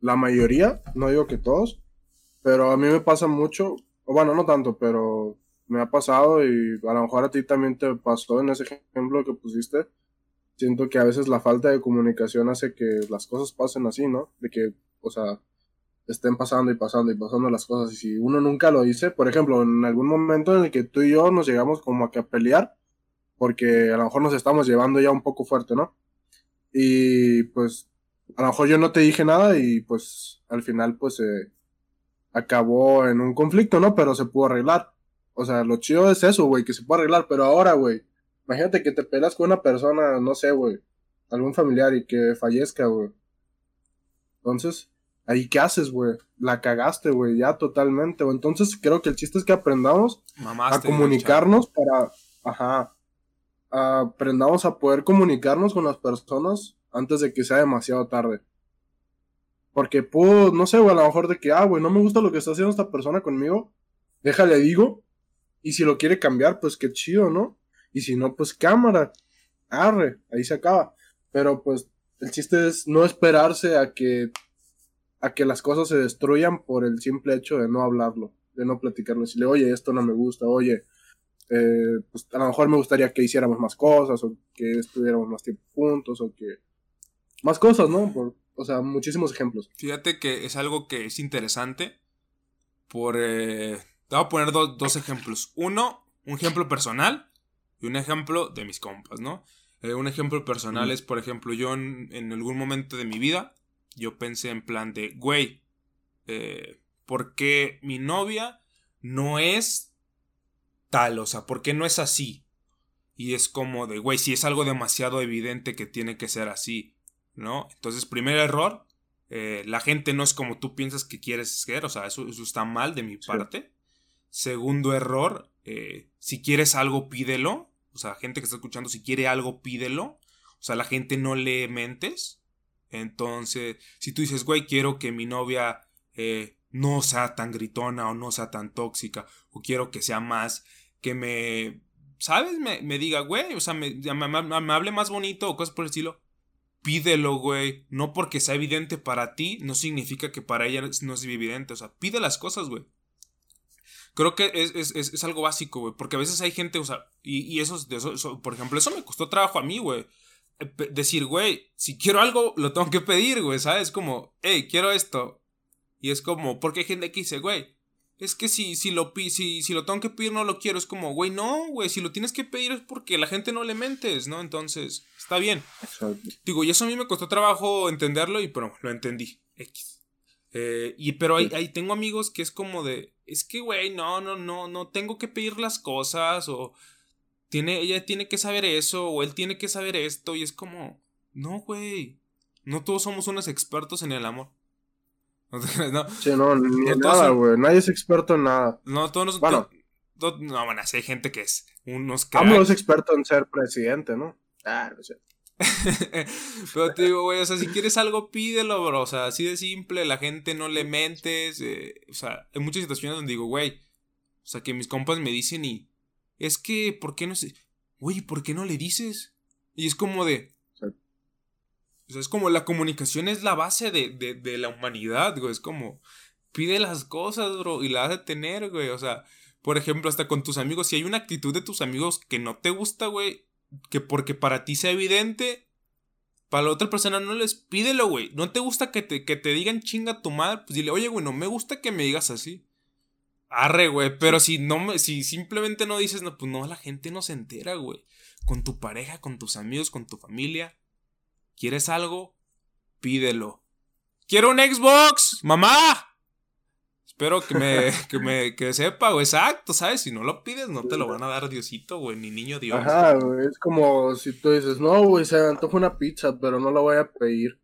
la mayoría, no digo que todos, pero a mí me pasa mucho, o bueno, no tanto, pero me ha pasado y a lo mejor a ti también te pasó en ese ejemplo que pusiste. Siento que a veces la falta de comunicación hace que las cosas pasen así, ¿no? De que, o sea, estén pasando y pasando y pasando las cosas y si uno nunca lo dice, por ejemplo, en algún momento en el que tú y yo nos llegamos como a que a pelear, porque a lo mejor nos estamos llevando ya un poco fuerte, ¿no? Y pues a lo mejor yo no te dije nada y pues al final pues eh, acabó en un conflicto, ¿no? Pero se pudo arreglar. O sea, lo chido es eso, güey, que se puede arreglar. Pero ahora, güey, imagínate que te peleas con una persona, no sé, güey, algún familiar y que fallezca, güey. Entonces, ahí qué haces, güey? La cagaste, güey, ya totalmente, güey. Entonces, creo que el chiste es que aprendamos Mamaste, a comunicarnos para, ajá, aprendamos a poder comunicarnos con las personas antes de que sea demasiado tarde. Porque puedo, no sé, güey, a lo mejor de que, ah, güey, no me gusta lo que está haciendo esta persona conmigo, déjale, digo, y si lo quiere cambiar, pues qué chido, ¿no? Y si no, pues cámara, arre, ahí se acaba. Pero pues el chiste es no esperarse a que, a que las cosas se destruyan por el simple hecho de no hablarlo, de no platicarlo, decirle, oye, esto no me gusta, oye, eh, pues a lo mejor me gustaría que hiciéramos más cosas, o que estuviéramos más tiempo juntos, o que... Más cosas, ¿no? Por, o sea, muchísimos ejemplos. Fíjate que es algo que es interesante. Por. eh, te voy a poner do- dos ejemplos. Uno, un ejemplo personal. Y un ejemplo de mis compas, ¿no? Eh, un ejemplo personal Mm. es, por ejemplo, yo en, en algún momento de mi vida. Yo pensé en plan de, güey. Eh, ¿Por qué mi novia no es tal? O sea, ¿por qué no es así? Y es como de, güey, si es algo demasiado evidente que tiene que ser así. ¿no? Entonces, primer error, eh, la gente no es como tú piensas que quieres ser, o sea, eso, eso está mal de mi Sí. parte. Segundo error, eh, si quieres algo, pídelo. O sea, gente que está escuchando, si quiere algo, pídelo. O sea, la gente no le mentes. Entonces, si tú dices, güey, quiero que mi novia eh, no sea tan gritona o no sea tan tóxica, o quiero que sea más, que me ¿sabes? Me, me diga, güey, o sea, me, me, hable más bonito o cosas por el estilo. Pídelo, güey. No porque sea evidente para ti, no significa que para ella no es evidente. O sea, pide las cosas, güey. Creo que es, es, es, algo básico, güey. Porque a veces hay gente, o sea, y, y eso, eso, por ejemplo, eso me costó trabajo a mí, güey. Eh, decir, güey, si quiero algo, lo tengo que pedir, güey, ¿sabes? Como, hey, quiero esto. Y es como, porque hay gente que dice, güey, es que si, si, lo, si, si lo tengo que pedir, no lo quiero. Es como, güey, no, güey, si lo tienes que pedir es porque la gente no le mentes, ¿no? Entonces, está bien. Digo, y eso a mí me costó trabajo entenderlo, y pero lo entendí. X. Eh, y pero ahí, ahí tengo amigos que es como de, es que, güey, no, no, no, no tengo que pedir las cosas, o tiene, ella tiene que saber eso, o él tiene que saber esto, y es como, no, güey, no todos somos unos expertos en el amor. No, sí, no, ni nada, güey, nadie es experto en nada. No, todos nos, bueno, no, bueno, hay gente que es unos cracks. es experto en ser presidente, ¿no? Ah, no sé. Pero te digo, güey, o sea, si quieres algo, pídelo, bro. O sea, así de simple, la gente no le mentes. Eh, o sea, hay muchas situaciones donde digo, güey, o sea, que mis compas me dicen y es que, ¿por qué no sé? Güey, ¿por qué no le dices? Y es como de... O sea, es como la comunicación es la base de, de, de la humanidad, güey. Es como, pide las cosas, bro, y las vas a tener, güey. O sea, por ejemplo, hasta con tus amigos, si hay una actitud de tus amigos que no te gusta, güey, que porque para ti sea evidente, para la otra persona no les pídelo, güey. No te gusta que te, que te digan chinga tu madre, pues dile, oye, güey, no me gusta que me digas así. Arre, güey, pero si no si simplemente no dices, no, pues no, la gente no se entera, güey. Con tu pareja, con tus amigos, con tu familia. ¿Quieres algo? Pídelo. ¡Quiero un Xbox! ¡Mamá! Espero que me, que me que sepa, güey, exacto, ¿sabes? Si no lo pides, no te lo van a dar Diosito, güey, ni niño Dios. Ajá, güey, es como si tú dices, no, güey, se antoja una pizza, pero no la voy a pedir.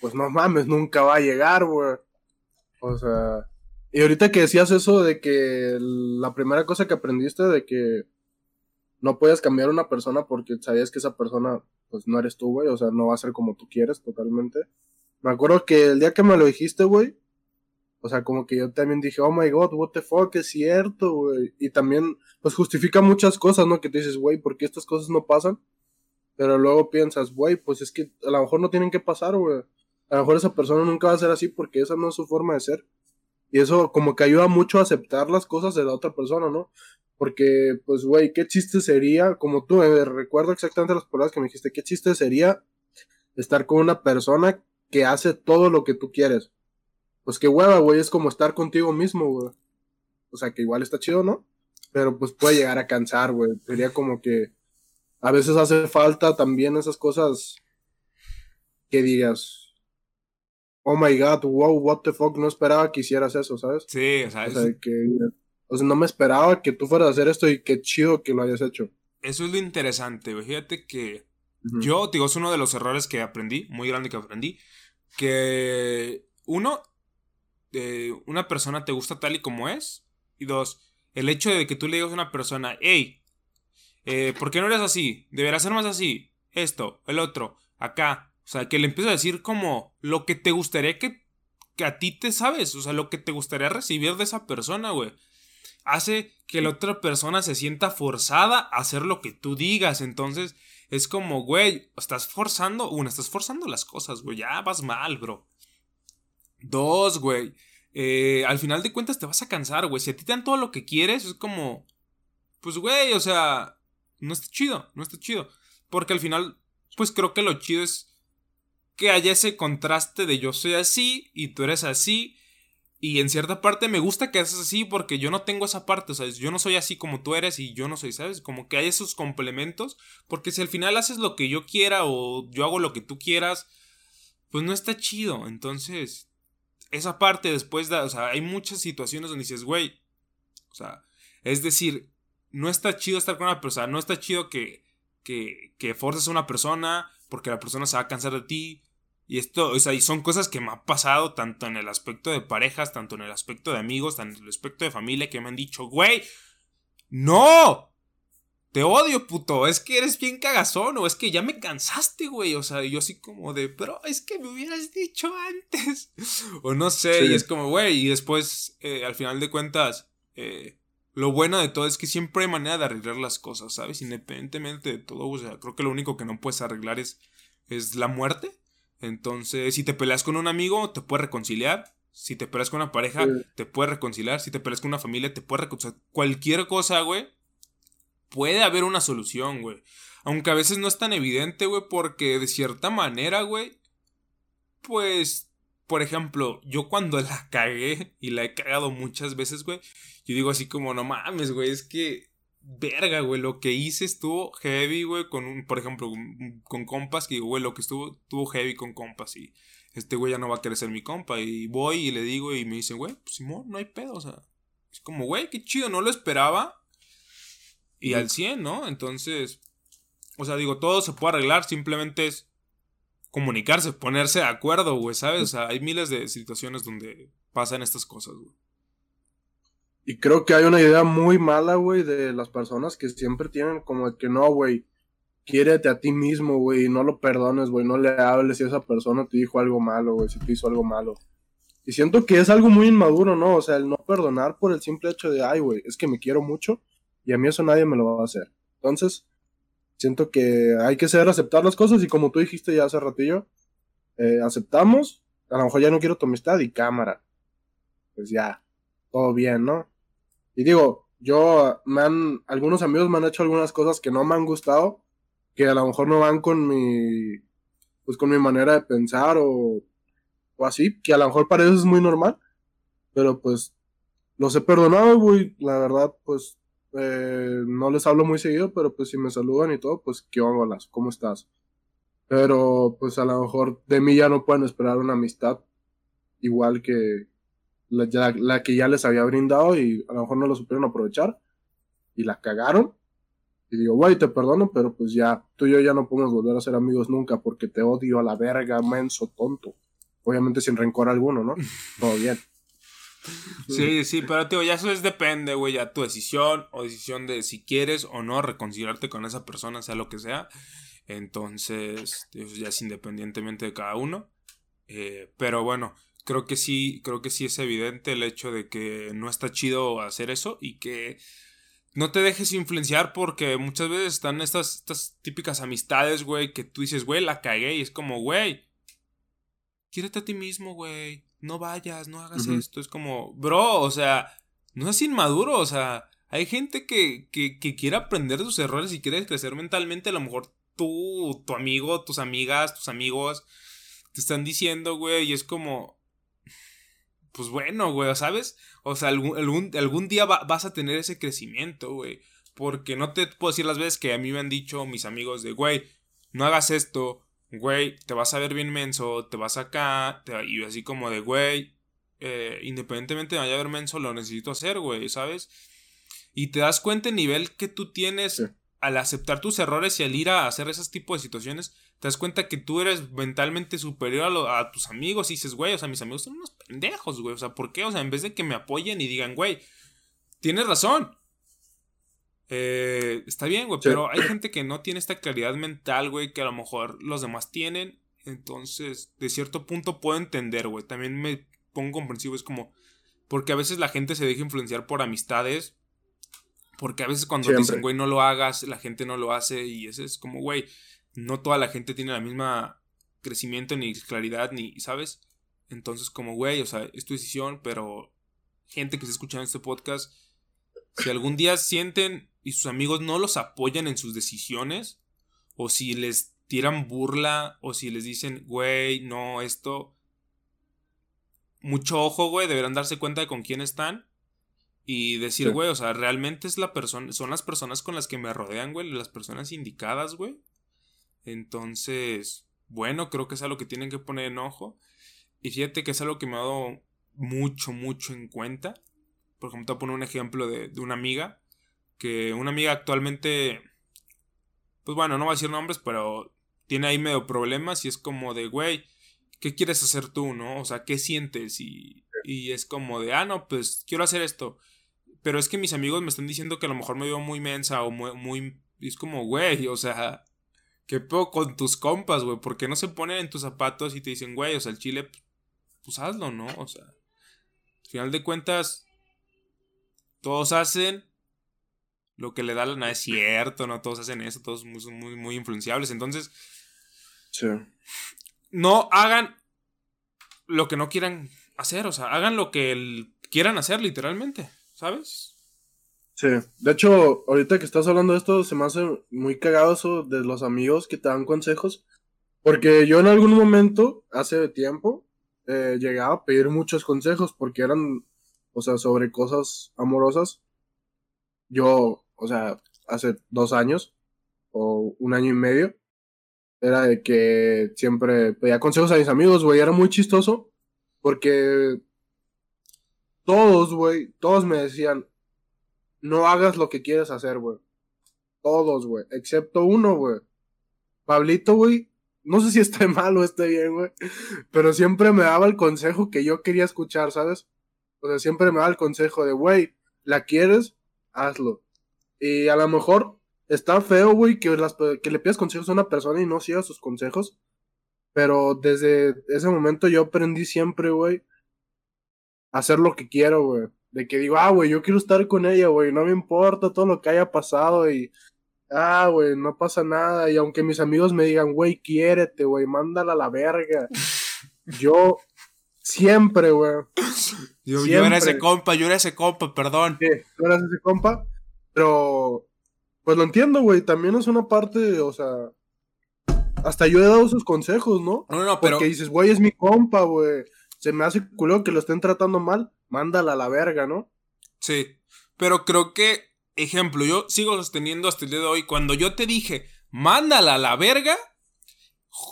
Pues no mames, nunca va a llegar, güey. O sea, y ahorita que decías eso de que la primera cosa que aprendiste de que no puedes cambiar a una persona porque sabías que esa persona pues no eres tú, güey, o sea, no va a ser como tú quieres totalmente. Me acuerdo que el día que me lo dijiste, güey, o sea, como que yo también dije, oh my god, what the fuck, es cierto, güey. Y también, pues justifica muchas cosas, ¿no? Que te dices, güey, ¿por qué estas cosas no pasan? Pero luego piensas, güey, pues es que a lo mejor no tienen que pasar, güey. A lo mejor esa persona nunca va a ser así porque esa no es su forma de ser. Y eso como que ayuda mucho a aceptar las cosas de la otra persona, ¿no? Porque, pues, güey, ¿qué chiste sería? Como tú, eh, recuerdo exactamente las palabras que me dijiste, ¿qué chiste sería estar con una persona que hace todo lo que tú quieres? Pues qué hueva, güey, es como estar contigo mismo, güey. O sea, que igual está chido, ¿no? Pero pues puede llegar a cansar, güey. Sería como que a veces hace falta también esas cosas que digas, oh my god, wow, what the fuck, no esperaba que hicieras eso, ¿sabes? Sí, o sea, que, o sea, no me esperaba que tú fueras a hacer esto y qué chido que lo hayas hecho. Eso es lo interesante, güey. Fíjate que yo, digo, es uno de los errores que aprendí, muy grande que aprendí, que uno, eh, una persona te gusta tal y como es, y dos, el hecho de que tú le digas a una persona, hey, eh, ¿por qué no eres así? Deberás ser más así, esto, el otro, acá, o sea, que le empiezo a decir como lo que te gustaría que, que a ti te sabes. O sea, lo que te gustaría recibir de esa persona, güey. Hace que la otra persona se sienta forzada a hacer lo que tú digas. Entonces, es como, güey, estás forzando. Uno, estás forzando las cosas, güey. Ya vas mal, bro. Dos, güey. Eh, al final de cuentas te vas a cansar, güey. Si a ti te dan todo lo que quieres, es como. Pues, güey, o sea. No está chido, no está chido. Porque al final, pues creo que lo chido es que haya ese contraste de yo soy así y tú eres así. Y en cierta parte me gusta que haces así porque yo no tengo esa parte, o sea, yo no soy así como tú eres y yo no soy, ¿sabes? Como que hay esos complementos, porque si al final haces lo que yo quiera o yo hago lo que tú quieras, pues no está chido. Entonces, esa parte después da, o sea, hay muchas situaciones donde dices, güey, o sea, es decir, no está chido estar con una persona, no está chido que, que, que forces a una persona porque la persona se va a cansar de ti, y esto, o sea, y son cosas que me han pasado tanto en el aspecto de parejas, tanto en el aspecto de amigos, tanto en el aspecto de familia, que me han dicho, güey, no, te odio, puto, es que eres bien cagazón, o es que ya me cansaste, güey, o sea, yo así como de, pero es que me hubieras dicho antes, o no sé, y es como, güey, y después, eh, al final de cuentas, eh, lo bueno de todo es que siempre hay manera de arreglar las cosas, ¿sabes? Independientemente de todo, o sea, creo que lo único que no puedes arreglar es, es la muerte. Entonces, si te peleas con un amigo, te puedes reconciliar. Si te peleas con una pareja, te puedes reconciliar. Si te peleas con una familia, te puedes reconciliar. Cualquier cosa, güey, puede haber una solución, güey. Aunque a veces no es tan evidente, güey, porque de cierta manera, güey, pues, por ejemplo, yo cuando la cagué, y la he cagado muchas veces, güey, yo digo así como, no mames, güey, es que, verga, güey, lo que hice estuvo heavy, güey, con un, por ejemplo, con, compas, que digo, güey, lo que estuvo, estuvo heavy con compas, y este güey ya no va a querer ser mi compa, y voy y le digo, y me dicen, güey, pues Simón, no hay pedo, o sea, es como, güey, qué chido, no lo esperaba, y al 100, ¿no? Entonces, o sea, digo, todo se puede arreglar, simplemente es comunicarse, ponerse de acuerdo, güey, ¿sabes? O sea, hay miles de situaciones donde pasan estas cosas, güey. Y creo que hay una idea muy mala, güey, de las personas que siempre tienen como que no, güey, quiérete a ti mismo, güey, no lo perdones, güey, no le hables si esa persona te dijo algo malo, güey, si te hizo algo malo. Y siento que es algo muy inmaduro, ¿no? O sea, el no perdonar por el simple hecho de, ay, güey, es que me quiero mucho y a mí eso nadie me lo va a hacer. Entonces, Siento que hay que saber aceptar las cosas y como tú dijiste ya hace ratillo, eh, aceptamos, a lo mejor ya no quiero tu amistad y cámara. Pues ya, todo bien, ¿no? Y digo, yo, me han, algunos amigos me han hecho algunas cosas que no me han gustado, que a lo mejor no van con mi, pues con mi manera de pensar o, o así, que a lo mejor para ellos es muy normal, pero pues los he perdonado, güey, la verdad, pues eh, no les hablo muy seguido, pero pues si me saludan y todo, pues qué onda, ¿cómo estás? Pero pues a lo mejor de mí ya no pueden esperar una amistad igual que la, que ya les había brindado y a lo mejor no lo supieron aprovechar y la cagaron. Y digo, güey, te perdono, pero pues ya, tú y yo ya no podemos volver a ser amigos nunca porque te odio a la verga, menso, tonto. Obviamente sin rencor alguno, ¿no? Todo bien. Sí, sí, pero tío, ya eso es depende, güey, ya tu decisión o decisión de si quieres o no reconciliarte con esa persona, sea lo que sea. Entonces, eso ya es independientemente de cada uno. Eh, pero bueno, creo que sí, creo que sí es evidente el hecho de que no está chido hacer eso y que no te dejes influenciar porque muchas veces están estas, estas típicas amistades, güey, que tú dices, güey, la cagué y es como, güey, quiérete a ti mismo, güey no vayas, no hagas esto. Es como, bro, o sea, no es inmaduro, o sea, hay gente que, que, que quiere aprender de sus errores y quiere crecer mentalmente. A lo mejor tú, tu amigo, tus amigas, tus amigos te están diciendo, güey, y es como, pues bueno, güey, ¿sabes? O sea, algún, algún, día vas a tener ese crecimiento, güey. Porque no te puedo decir las veces que a mí me han dicho mis amigos de, güey, no hagas esto, güey, te vas a ver bien menso, te vas acá, y así como de, güey, eh, independientemente de vaya a ver menso, lo necesito hacer, güey, ¿sabes? Y te das cuenta el nivel que tú tienes al aceptar tus errores y al ir a hacer esos tipos de situaciones, te das cuenta que tú eres mentalmente superior a, a tus amigos y dices, güey, o sea, mis amigos son unos pendejos, güey, o sea, ¿por qué? O sea, en vez de que me apoyen y digan, güey, tienes razón, eh, está bien, güey, pero hay gente que no tiene esta claridad mental, güey, que a lo mejor los demás tienen. Entonces, de cierto punto puedo entender, güey. También me pongo comprensivo, es como. Porque a veces la gente se deja influenciar por amistades. Porque a veces cuando dicen, güey, no lo hagas, la gente no lo hace. Y eso es como, güey, no toda la gente tiene la misma crecimiento, ni claridad, ni, ¿sabes? Entonces, como, güey, o sea, es tu decisión, pero gente que está escuchando este podcast, si algún día sienten y sus amigos no los apoyan en sus decisiones, o si les tiran burla, o si les dicen, güey, no, esto. Mucho ojo, güey, deberán darse cuenta de con quién están. Y decir, güey, o sea, realmente es la persona, son las personas con las que me rodean, güey, las personas indicadas, güey. Entonces, bueno, creo que es algo que tienen que poner en ojo. Y fíjate que es algo que me ha dado mucho, mucho en cuenta. Por ejemplo, te voy a poner un ejemplo de, de una amiga que una amiga actualmente, pues bueno, no voy a decir nombres, pero tiene ahí medio problemas y es como de, güey, ¿qué quieres hacer tú, no? O sea, ¿qué sientes? Y, y es como de, ah, no, pues quiero hacer esto. Pero es que mis amigos me están diciendo que a lo mejor me veo muy mensa o muy... muy es como, güey, o sea, ¿qué puedo con tus compas, güey? ¿Por qué no se ponen en tus zapatos y te dicen, güey, o sea, el chile, pues hazlo, ¿no? O sea, al final de cuentas, todos hacen lo que le da la... No es cierto, no todos hacen eso, todos son muy, muy influenciables. Entonces, Sí. no hagan lo que no quieran hacer, o sea, hagan lo que el- quieran hacer literalmente, ¿sabes? Sí. De hecho, ahorita que estás hablando de esto, se me hace muy cagado eso de los amigos que te dan consejos. Porque yo en algún momento, hace tiempo, eh, llegaba a pedir muchos consejos porque eran, o sea, sobre cosas amorosas. Yo, o sea, hace dos años o un año y medio, era de que siempre pedía consejos a mis amigos, güey. Era muy chistoso porque todos, güey, todos me decían, no hagas lo que quieres hacer, güey. Todos, güey. Excepto uno, güey. Pablito, güey. No sé si esté mal o esté bien, güey. Pero siempre me daba el consejo que yo quería escuchar, ¿sabes? O sea, siempre me daba el consejo de, güey, ¿la quieres? Hazlo. Y a lo mejor está feo, güey, que, le pidas consejos a una persona y no sigas sus consejos. Pero desde ese momento yo aprendí siempre, güey, a hacer lo que quiero, güey. De que digo, ah, güey, yo quiero estar con ella, güey, no me importa todo lo que haya pasado y, ah, güey, no pasa nada. Y aunque mis amigos me digan, güey, quiérete, güey, mándala a la verga. Yo siempre, güey, Yo, yo era ese compa, yo era ese compa, perdón. Sí, tú eras ese compa, pero pues lo entiendo, güey, también es una parte, o sea, hasta yo he dado sus consejos, ¿no? No, no, no, pero Porque dices, güey, es mi compa, güey, se me hace culo que lo estén tratando mal, mándala a la verga, ¿no? sí. Pero creo que, ejemplo, yo sigo sosteniendo hasta el día de hoy, cuando yo te dije, mándala a la verga,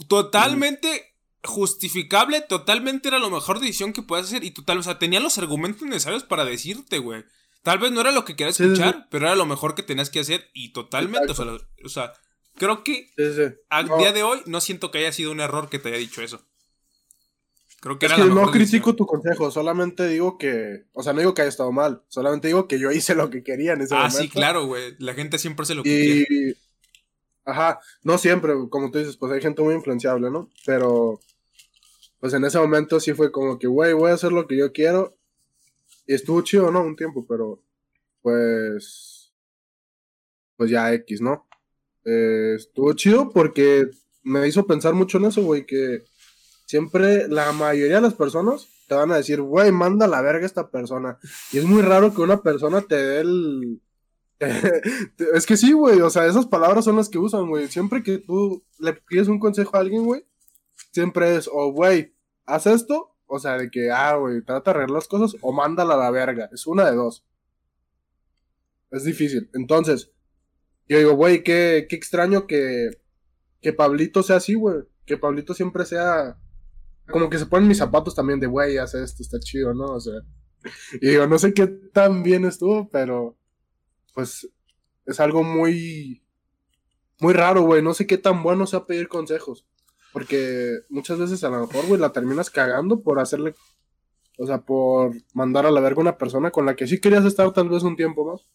totalmente justificable, totalmente era la mejor decisión que puedes hacer y total, o sea, tenía los argumentos necesarios para decirte, güey. Tal vez no era lo que querías Sí, sí, escuchar, pero era lo mejor que tenías que hacer y totalmente, o sea, o sea, creo que al No. día de hoy no siento que haya sido un error que te haya dicho eso. Creo que Es era que la no critico decisión. tu consejo, solamente digo que, o sea, no digo que haya estado mal, solamente digo que yo hice lo que quería en ese Ah, momento. sí, claro, güey. La gente siempre hace lo que quiere. Y, ajá, no siempre, como tú dices, pues hay gente muy influenciable, ¿no? Pero, pues en ese momento sí fue como que, güey, voy a hacer lo que yo quiero. Y estuvo chido, ¿no? Un tiempo, pero, pues, pues ya X, ¿no? Eh, estuvo chido porque me hizo pensar mucho en eso, güey, que siempre la mayoría de las personas te van a decir, güey, manda la verga a esta persona. Y es muy raro que una persona te dé el... es que sí, güey, o sea, esas palabras son las que usan, güey. Siempre que tú le pides un consejo a alguien, güey, siempre es, o, güey, haz esto, o sea, de que, ah, güey, trata de arreglar las cosas, o mándala a la verga. Es una de dos. Es difícil. Entonces, yo digo, güey, qué, qué extraño que, que Pablito sea así, güey. Que Pablito siempre sea. Como que se ponen mis zapatos también de, güey, haz esto, está chido, ¿no? O sea. Y digo, no sé qué tan bien estuvo, pero. Pues. Es algo muy. Muy raro, güey. No sé qué tan bueno sea pedir consejos. Porque muchas veces a lo mejor, güey, la terminas cagando por hacerle. O sea, por mandar a la verga una persona con la que sí querías estar tal vez un tiempo más.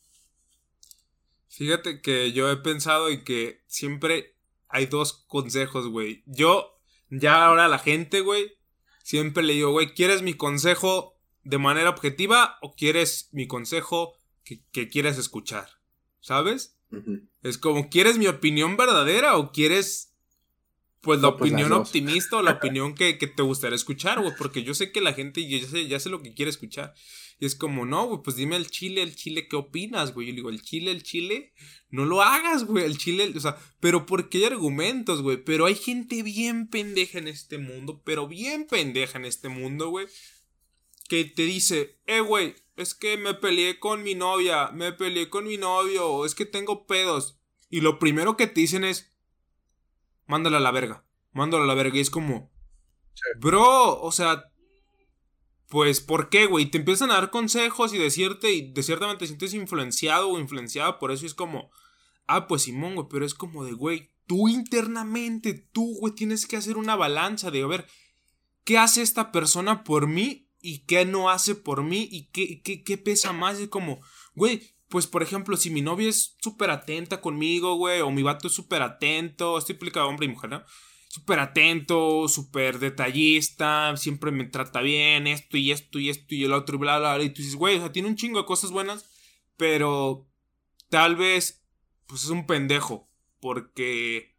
Fíjate que yo he pensado y que siempre hay dos consejos, güey. Yo, ya ahora la gente, güey, siempre le digo, güey, ¿quieres mi consejo de manera objetiva o quieres mi consejo que, que quieres escuchar? ¿Sabes? Es como, ¿quieres mi opinión verdadera o quieres, pues, la No, pues, opinión optimista o la opinión que, que te gustaría escuchar, güey? Porque yo sé que la gente ya sé, ya sé lo que quiere escuchar. Y es como, no, güey, pues dime el chile, el chile, ¿qué opinas, güey? Yo le digo, el chile, el chile, no lo hagas, güey, el chile, o sea, pero porque hay argumentos, güey. Pero hay gente bien pendeja en este mundo, pero bien pendeja en este mundo, güey. Que te dice, eh, güey, es que me peleé con mi novia, me peleé con mi novio, es que tengo pedos. Y lo primero que te dicen es, mándala a la verga, mándala a la verga. Y es como, bro, o sea, pues, ¿por qué, güey? Te empiezan a dar consejos y decirte, y de cierta manera te sientes influenciado o influenciada por eso. Y es como, ah, pues Simón, güey, pero es como de, güey, tú internamente, tú, güey, tienes que hacer una balanza de, a ver, ¿qué hace esta persona por mí y qué no hace por mí y qué, qué, qué pesa más? Es como, güey, pues por ejemplo, si mi novia es súper atenta conmigo, güey, o mi vato es súper atento, estoy explicado hombre y mujer, ¿no? Súper atento, súper detallista, siempre me trata bien, esto y esto y esto y el otro y bla, bla, bla. Y tú dices, güey, o sea, tiene un chingo de cosas buenas, pero tal vez, pues es un pendejo, porque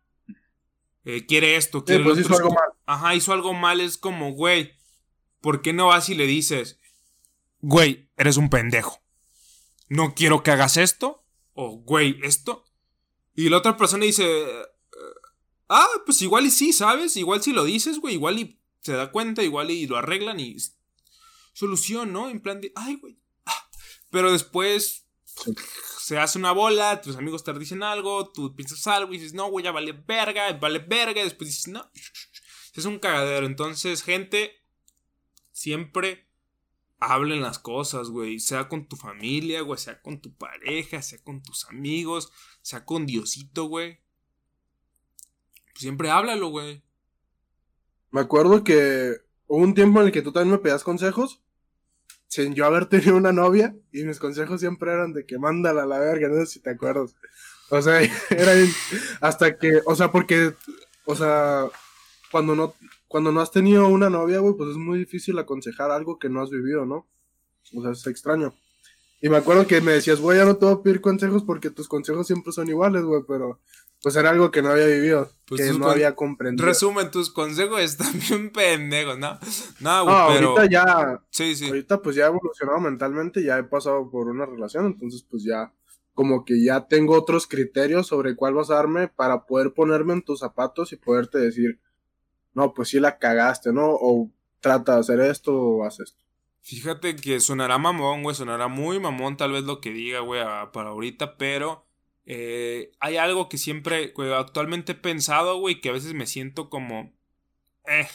eh, quiere esto, quiere pues hizo algo mal. Ajá, hizo algo mal, es como, güey, ¿por qué no vas y le dices, güey, eres un pendejo? No quiero que hagas esto, o güey, esto. Y la otra persona dice, eh, ah, pues igual y sí, ¿sabes? Igual si lo dices, güey, igual y se da cuenta, igual y lo arreglan y solución, ¿no? En plan de, ay, güey. Ah". Pero después se hace una bola, tus amigos te dicen algo, tú piensas algo y dices, no, güey, ya vale verga, vale verga, y después dices, no, es un cagadero. Entonces, gente, siempre hablen las cosas, güey, sea con tu familia, güey, sea con tu pareja, sea con tus amigos, sea con Diosito, güey. Siempre háblalo, güey. Me acuerdo que hubo un tiempo en el que tú también me pedías consejos sin yo haber tenido una novia y mis consejos siempre eran de que mándala a la verga, no sé si te acuerdas. O sea, era hasta que, o sea, porque, o sea, cuando no, cuando no has tenido una novia, güey, pues es muy difícil aconsejar algo que no has vivido, ¿no? O sea, es extraño. Y me acuerdo que me decías, güey, ya no te voy a pedir consejos porque tus consejos siempre son iguales, güey, pero pues era algo que no había vivido, pues que no había comprendido. Resumen, tus consejos están bien pendejos, ¿no? No, güey, pero... ahorita ya... Sí, sí. Ahorita pues ya he evolucionado mentalmente, ya he pasado por una relación, entonces pues ya como que ya tengo otros criterios sobre cuál basarme para poder ponerme en tus zapatos y poderte decir, no, pues sí la cagaste, ¿no? O trata de hacer esto o haz esto. Fíjate que sonará mamón, güey, sonará muy mamón tal vez lo que diga, güey, para ahorita, pero eh, hay algo que siempre, actualmente he pensado, güey, que a veces me siento como... Eh,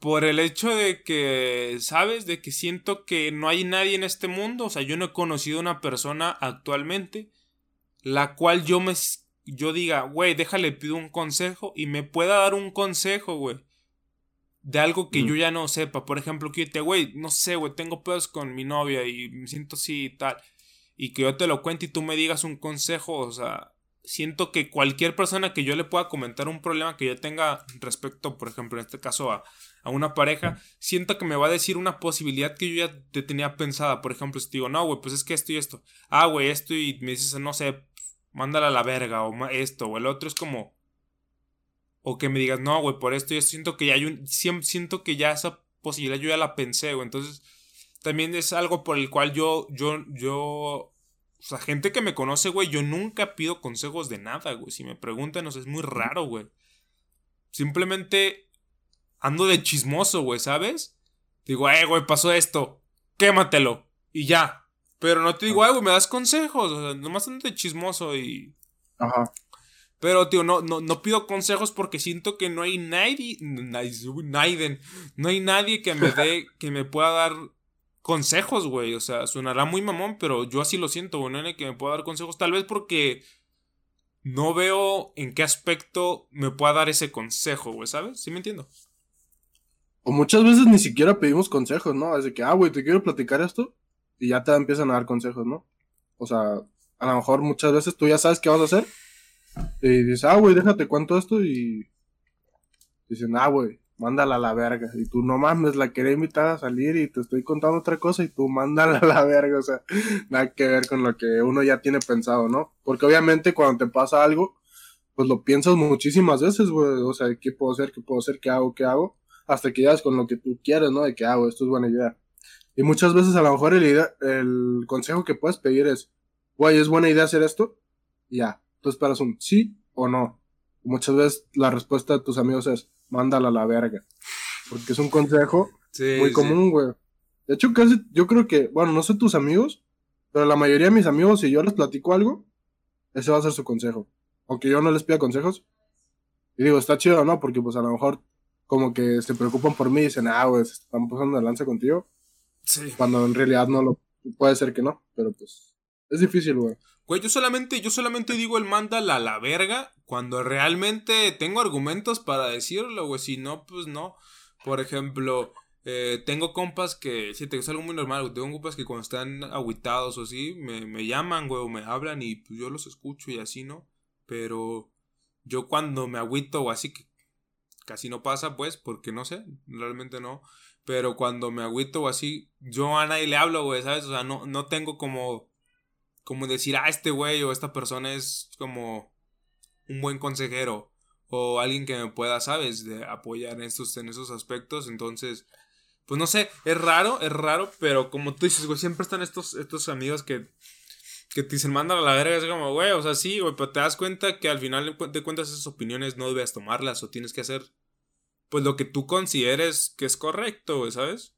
por el hecho de que, ¿sabes? De que siento que no hay nadie en este mundo, o sea, yo no he conocido una persona actualmente la cual yo me yo diga, güey, déjale pido un consejo y me pueda dar un consejo, güey. De algo que yo ya no sepa. Por ejemplo, que te, güey, no sé, güey, tengo pedos con mi novia y me siento así y tal y que yo te lo cuente y tú me digas un consejo, o sea, siento que cualquier persona que yo le pueda comentar un problema que yo tenga respecto, por ejemplo, en este caso a, una pareja, siento que me va a decir una posibilidad que yo ya te tenía pensada. Por ejemplo, si te digo, no, güey, pues es que esto y esto. Ah, güey, esto y me dices, no sé, mándala a la verga o esto o el otro es como... O que me digas, no, güey, por esto y esto. Siento que ya hay un... Siento que ya esa posibilidad yo ya la pensé, güey. Entonces, también es algo por el cual yo, yo, yo o sea, gente que me conoce, güey, yo nunca pido consejos de nada, güey. Si me preguntan, o sea, es muy raro, güey. Simplemente ando de chismoso, güey, ¿sabes? Digo, eh, güey, pasó esto. Quématelo. Y ya. Pero no te digo, eh, güey, me das consejos. O sea, nomás ando de chismoso y. Ajá. Pero, tío, no, no, no pido consejos porque siento que no hay nadie. Nadie. No hay nadie que me dé. que me pueda dar consejos, güey. O sea, sonará muy mamón, pero yo así lo siento, güey. No hay que me pueda dar consejos. Tal vez porque no veo en qué aspecto me pueda dar ese consejo, güey, ¿sabes? ¿Sí me entiendo? O muchas veces ni siquiera pedimos consejos, ¿no? Es de que, ah, güey, te quiero platicar esto. Y ya te empiezan a dar consejos, ¿no? O sea, a lo mejor muchas veces tú ya sabes qué vas a hacer. Y dices, ah, güey, déjate cuento esto. Y dicen, ah, güey, mándala a la verga. Y tú no mames, la quería invitar a salir y te estoy contando otra cosa y tú mándala a la verga. O sea, nada que ver con lo que uno ya tiene pensado, ¿no? Porque obviamente cuando te pasa algo, pues lo piensas muchísimas veces, güey. O sea, ¿qué puedo hacer? ¿Qué puedo hacer? ¿Qué hago? ¿Qué hago? Hasta que llegas con lo que tú quieres, ¿no? De que hago, esto es buena idea. Y muchas veces a lo mejor el, idea, el consejo que puedes pedir es, güey, ¿es buena idea hacer esto? Y ya, tú esperas un sí o no. muchas veces la respuesta de tus amigos es, mándala a la verga. Porque es un consejo muy común, güey. De hecho, casi, yo creo que, bueno, no sé tus amigos, pero la mayoría de mis amigos, si yo les platico algo, ese va a ser su consejo. Aunque yo no les pida consejos. Y digo, está chido, ¿no? Porque pues a lo mejor como que se preocupan por mí y dicen, ah, güey, se están pasando de lanza contigo. Sí. Cuando en realidad no lo, puede ser que no, pero pues es difícil, güey. Güey, yo solamente, yo solamente digo el mándala a la verga cuando realmente tengo argumentos para decirlo, güey. Si no, pues no. Por ejemplo, eh, tengo compas que, si te es algo muy normal, güey. Tengo compas que cuando están aguitados o así, me, me llaman, güey, o me hablan y pues yo los escucho y así, ¿no? Pero yo cuando me agüito o así, que casi no pasa, pues, porque no sé, realmente no. Pero cuando me agüito o así, yo a nadie le hablo, güey, ¿sabes? O sea, no, no tengo como como decir, ah, este güey o esta persona es como un buen consejero o alguien que me pueda, ¿sabes?, de apoyar en estos, en esos aspectos. Entonces, pues no sé, es raro, es raro, pero como tú dices, güey, siempre están estos, estos amigos que, que te dicen, mándala a la verga, es como, güey, o sea, sí, güey, pero te das cuenta que al final de cuentas esas opiniones no debes tomarlas o tienes que hacer, pues lo que tú consideres que es correcto, güey, ¿sabes?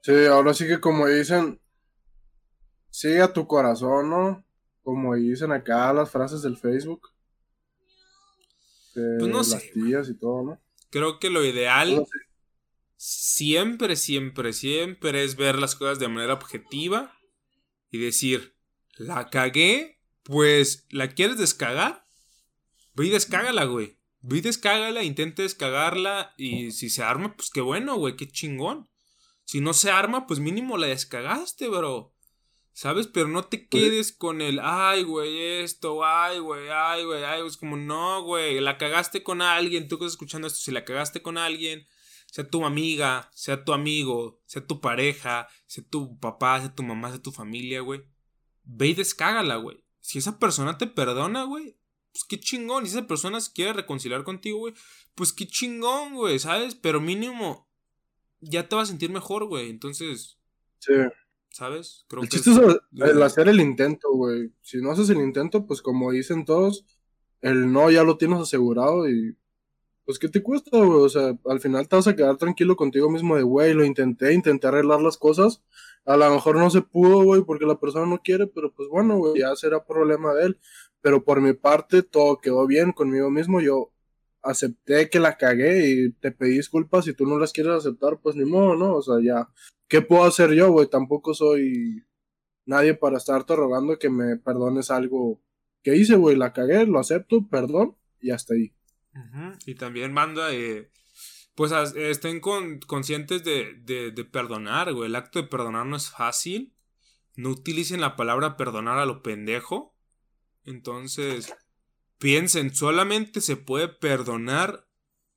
Sí, ahora sí que como dicen, sigue a tu corazón, ¿no? Como dicen acá las frases del Facebook. pues no sé. Las tías y todo, ¿no? Creo que lo ideal siempre, siempre, siempre es ver las cosas de manera objetiva y decir, la cagué, pues, ¿la quieres descagar? Ve y descágala, güey. Ve y descágala, intenta descagarla y si se arma, pues qué bueno, güey, qué chingón. Si no se arma, pues mínimo la descagaste, bro. ¿Sabes? Pero no te pues quedes con el, ay, güey, esto, ay, güey, ay, güey, ay, es como, no, güey, la cagaste con alguien, tú que estás escuchando esto, si la cagaste con alguien, sea tu amiga, sea tu amigo, sea tu pareja, sea tu papá, sea tu mamá, sea tu familia, güey, ve y descágala, güey. Si esa persona te perdona, güey, pues qué chingón. Si esa persona se quiere reconciliar contigo, güey, pues qué chingón, güey, ¿sabes? Pero mínimo, ya te vas a sentir mejor, güey. Entonces. Sí. ¿Sabes? Creo el chiste es, el hacer el intento, güey. Si no haces el intento, pues como dicen todos, el no ya lo tienes asegurado y. Pues, ¿qué te cuesta, güey? O sea, al final te vas a quedar tranquilo contigo mismo de, güey, lo intenté, intenté arreglar las cosas. A lo mejor no se pudo, güey, porque la persona no quiere, pero pues bueno, güey, ya será problema de él. Pero por mi parte, todo quedó bien conmigo mismo. Yo acepté que la cagué y te pedí disculpas. Si tú no las quieres aceptar, pues ni modo, ¿no? O sea, ya, ¿qué puedo hacer yo, güey? Tampoco soy nadie para estarte rogando que me perdones algo que hice, güey. La cagué, lo acepto, perdón, y hasta ahí. Y también manda, eh, pues estén conscientes de, de, de perdonar, güey. El acto de perdonar no es fácil. No utilicen la palabra perdonar a lo pendejo. Entonces, Piensen, solamente se puede perdonar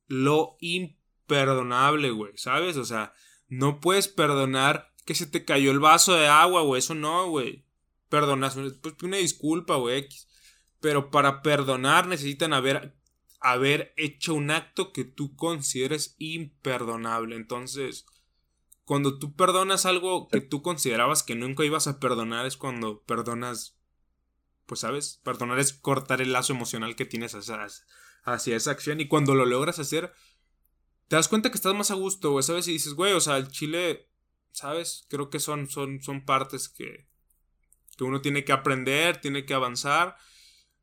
lo imperdonable, güey, ¿sabes? O sea, no puedes perdonar que se te cayó el vaso de agua, güey, eso no, güey. Perdonas, pues una disculpa, güey, Pero para perdonar necesitan haber, haber hecho un acto que tú consideres imperdonable. Entonces, cuando tú perdonas algo que tú considerabas que nunca ibas a perdonar, es cuando perdonas pues sabes, perdonar es cortar el lazo emocional que tienes hacia, esa acción y cuando lo logras hacer, te das cuenta que estás más a gusto, güey, ¿sabes? Y dices, güey, o sea, el chile, ¿sabes? Creo que son, son, son partes que, que uno tiene que aprender, tiene que avanzar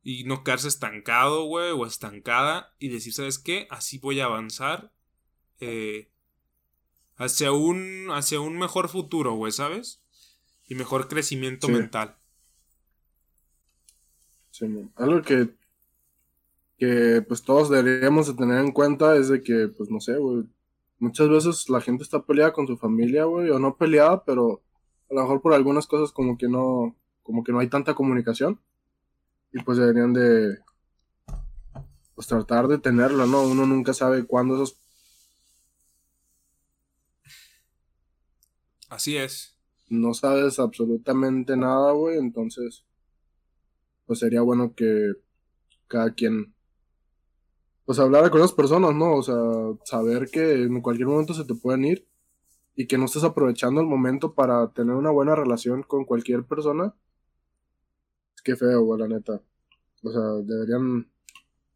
y no quedarse estancado, güey, o estancada y decir, ¿sabes qué? Así voy a avanzar eh, hacia, un, hacia un mejor futuro, güey, ¿sabes? Y mejor crecimiento mental. Sí, algo que, que pues todos deberíamos de tener en cuenta es de que, pues no sé, güey, muchas veces la gente está peleada con su familia, güey, o no peleada, pero a lo mejor por algunas cosas como que no, como que no hay tanta comunicación. Y pues deberían de, pues tratar de tenerla, ¿no? Uno nunca sabe cuándo esos... Así es. No sabes absolutamente nada, güey, entonces pues sería bueno que cada quien pues hablara con esas personas, ¿no? O sea, saber que en cualquier momento se te pueden ir y que no estés aprovechando el momento para tener una buena relación con cualquier persona. Que feo, güey, la neta. O sea, deberían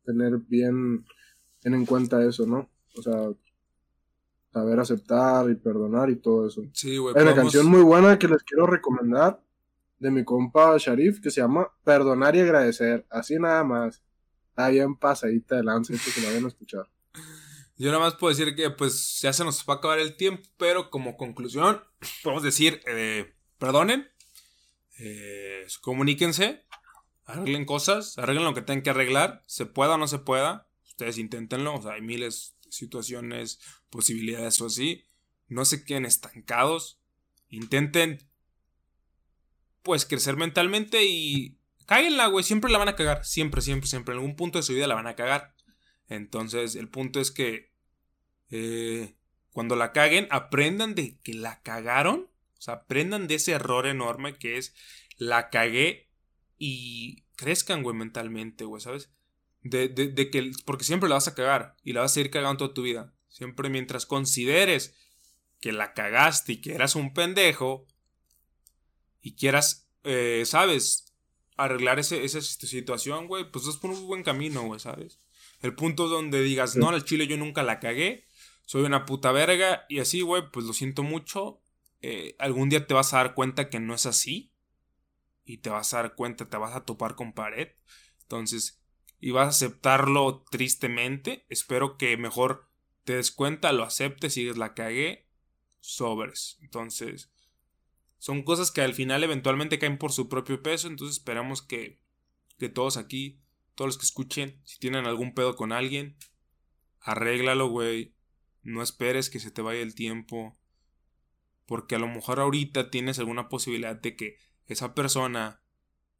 tener bien, en cuenta eso, ¿no? O sea, saber aceptar y perdonar y todo eso. Sí, güey. Hay una canción muy buena que les quiero recomendar de mi compa Sharif que se llama Perdonar y Agradecer. Así nada más. Está bien pasadita de lanza, que lo vayan a escuchar. Yo nada más puedo decir que pues ya se nos va a acabar el tiempo, pero como conclusión podemos decir, eh, perdonen, eh, comuníquense, arreglen cosas, arreglen lo que tengan que arreglar, se pueda o no se pueda, ustedes inténtenlo, hay miles de situaciones, posibilidades o así, no se queden estancados, intenten pues crecer mentalmente y cáguenla, güey, siempre la van a cagar, siempre, siempre, siempre, en algún punto de su vida la van a cagar. Entonces, el punto es que eh, cuando la caguen, aprendan de que la cagaron O sea, aprendan de ese error enorme que es la cagué y crezcan, güey, mentalmente, güey, ¿sabes? De, de, de, que, porque siempre la vas a cagar y la vas a seguir cagando toda tu vida. Siempre mientras consideres que la cagaste y que eras un pendejo y quieras, eh, ¿sabes? Arreglar ese, esa situación, güey, pues es por un buen camino, güey, ¿sabes? El punto donde digas, no, al chile yo nunca la cagué, soy una puta verga y así, güey, pues lo siento mucho. Eh, algún día te vas a dar cuenta que no es así y te vas a dar cuenta, te vas a topar con pared. Entonces, y vas a aceptarlo tristemente. Espero que mejor te des cuenta, lo aceptes, sigues la cagué, sobres. Entonces, son cosas que al final eventualmente caen por su propio peso. Entonces, esperamos que, que todos aquí todos los que escuchen, si tienen algún pedo con alguien, arréglalo, güey. No esperes que se te vaya el tiempo. Porque a lo mejor ahorita tienes alguna posibilidad de que esa persona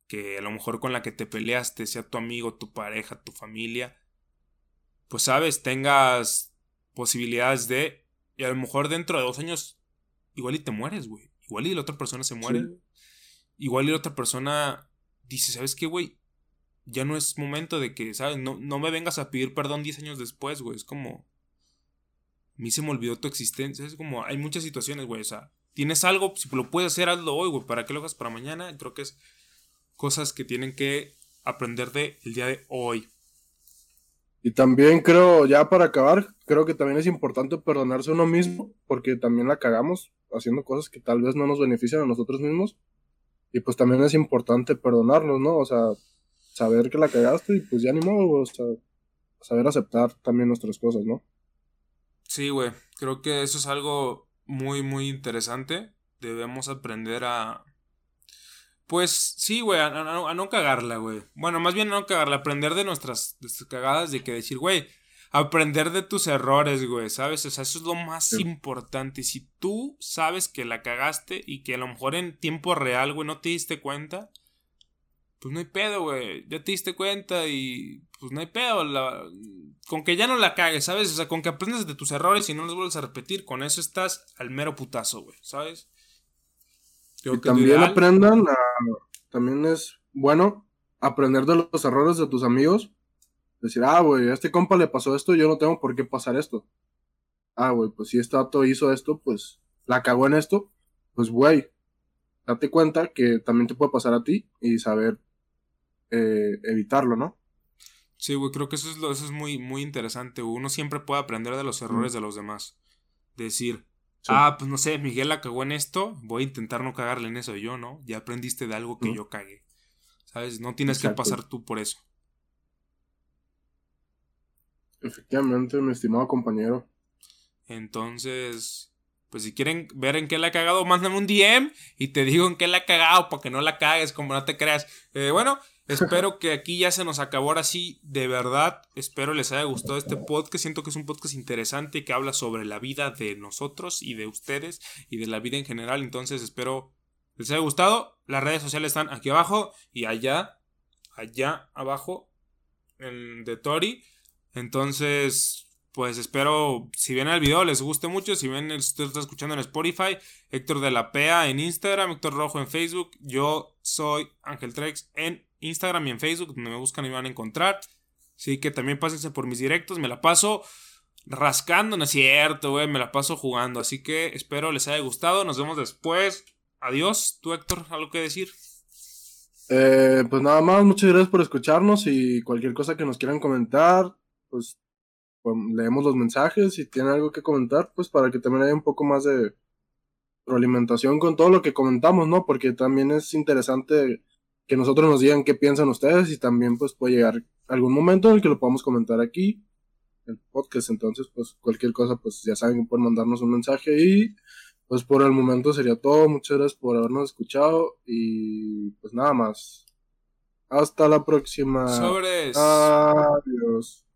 que a lo mejor con la que te peleaste sea tu amigo, tu pareja, tu familia, pues sabes, tengas posibilidades de, y a lo mejor dentro de dos años, igual y te mueres, güey. Igual y la otra persona se muere. Igual y la otra persona dice, ¿sabes qué, güey? ya no es momento de que, ¿sabes? No, no me vengas a pedir perdón 10 años después, güey. Es como. A mí se me olvidó tu existencia. Es como. Hay muchas situaciones, güey. O sea, tienes algo, si lo puedes hacer, hazlo hoy, güey. ¿Para qué lo hagas para mañana? Creo que es cosas que tienen que aprender de el día de hoy. Y también creo, ya para acabar, creo que también es importante perdonarse a uno mismo, porque también la cagamos haciendo cosas que tal vez no nos benefician a nosotros mismos. Y pues también es importante perdonarnos, ¿no? O sea, saber que la cagaste y pues ya ni modo, o sea, saber aceptar también nuestras cosas, ¿no? Sí, güey, creo que eso es algo muy, muy interesante. Debemos aprender a... Pues sí, güey, a, no cagarla, güey. Bueno, más bien a no cagarla, aprender de nuestras, cagadas, de que decir, güey, aprender de tus errores, güey, ¿sabes? O sea, eso es lo más importante. Si tú sabes que la cagaste y que a lo mejor en tiempo real, güey, no te diste cuenta, pues no hay pedo, güey. Ya te diste cuenta y pues no hay pedo. Con que ya no la cagues, ¿sabes? O sea, con que aprendas de tus errores y no los vuelves a repetir, con eso estás al mero putazo, güey, ¿sabes? y también aprendan a... También es bueno aprender de los errores de tus amigos. Decir, ah, güey, a este compa le pasó esto, yo no tengo por qué pasar esto. Ah, güey, pues si este dato hizo esto, pues la cagó en esto, pues, güey, date cuenta que también te puede pasar a ti y saber eh, evitarlo, ¿no? Sí, güey, creo que eso es, lo, eso es muy, muy interesante. Uno siempre puede aprender de los errores de los demás. Decir, ah, pues no sé, Miguel la cagó en esto, voy a intentar no cagarle en eso yo, ¿no? Ya aprendiste de algo que yo cagué. ¿Sabes? No tienes que pasar tú por eso. Efectivamente, mi estimado compañero. Entonces, pues si quieren ver en qué la ha cagado, mándame un DM y te digo en qué la ha cagado para que no la cagues, como no te creas. Eh, bueno, espero que aquí ya se nos acabó ahora sí, de verdad. Espero les haya gustado este podcast. Siento que es un podcast interesante que habla sobre la vida de nosotros y de ustedes y de la vida en general. Entonces espero les haya gustado. Las redes sociales están aquí abajo y allá, allá abajo, en de Tori. Entonces, pues espero, si ven el video, les guste mucho. Si ven, usted está escuchando en Spotify, Héctor de la PEA en Instagram, Héctor Rojo en Facebook. Yo soy Ángel Trex en Instagram y en Facebook, donde me buscan y me van a encontrar. Así que también pásense por mis directos, me la paso rascando, no es cierto, güey, me la paso jugando. Así que espero les haya gustado. Nos vemos después. Adiós. ¿Tú, Héctor, algo que decir? Eh, pues nada más, muchas gracias por escucharnos y cualquier cosa que nos quieran comentar, pues pues, leemos los mensajes, si tienen algo que comentar, pues para que también haya un poco más de realimentación con todo lo que comentamos, ¿no? Porque también es interesante que nosotros nos digan qué piensan ustedes y también pues puede llegar algún momento en el que lo podamos comentar aquí, el podcast, entonces pues cualquier cosa pues ya saben que pueden mandarnos un mensaje y pues por el momento sería todo, muchas gracias por habernos escuchado y pues nada más. Hasta la próxima. Sobres. Adiós.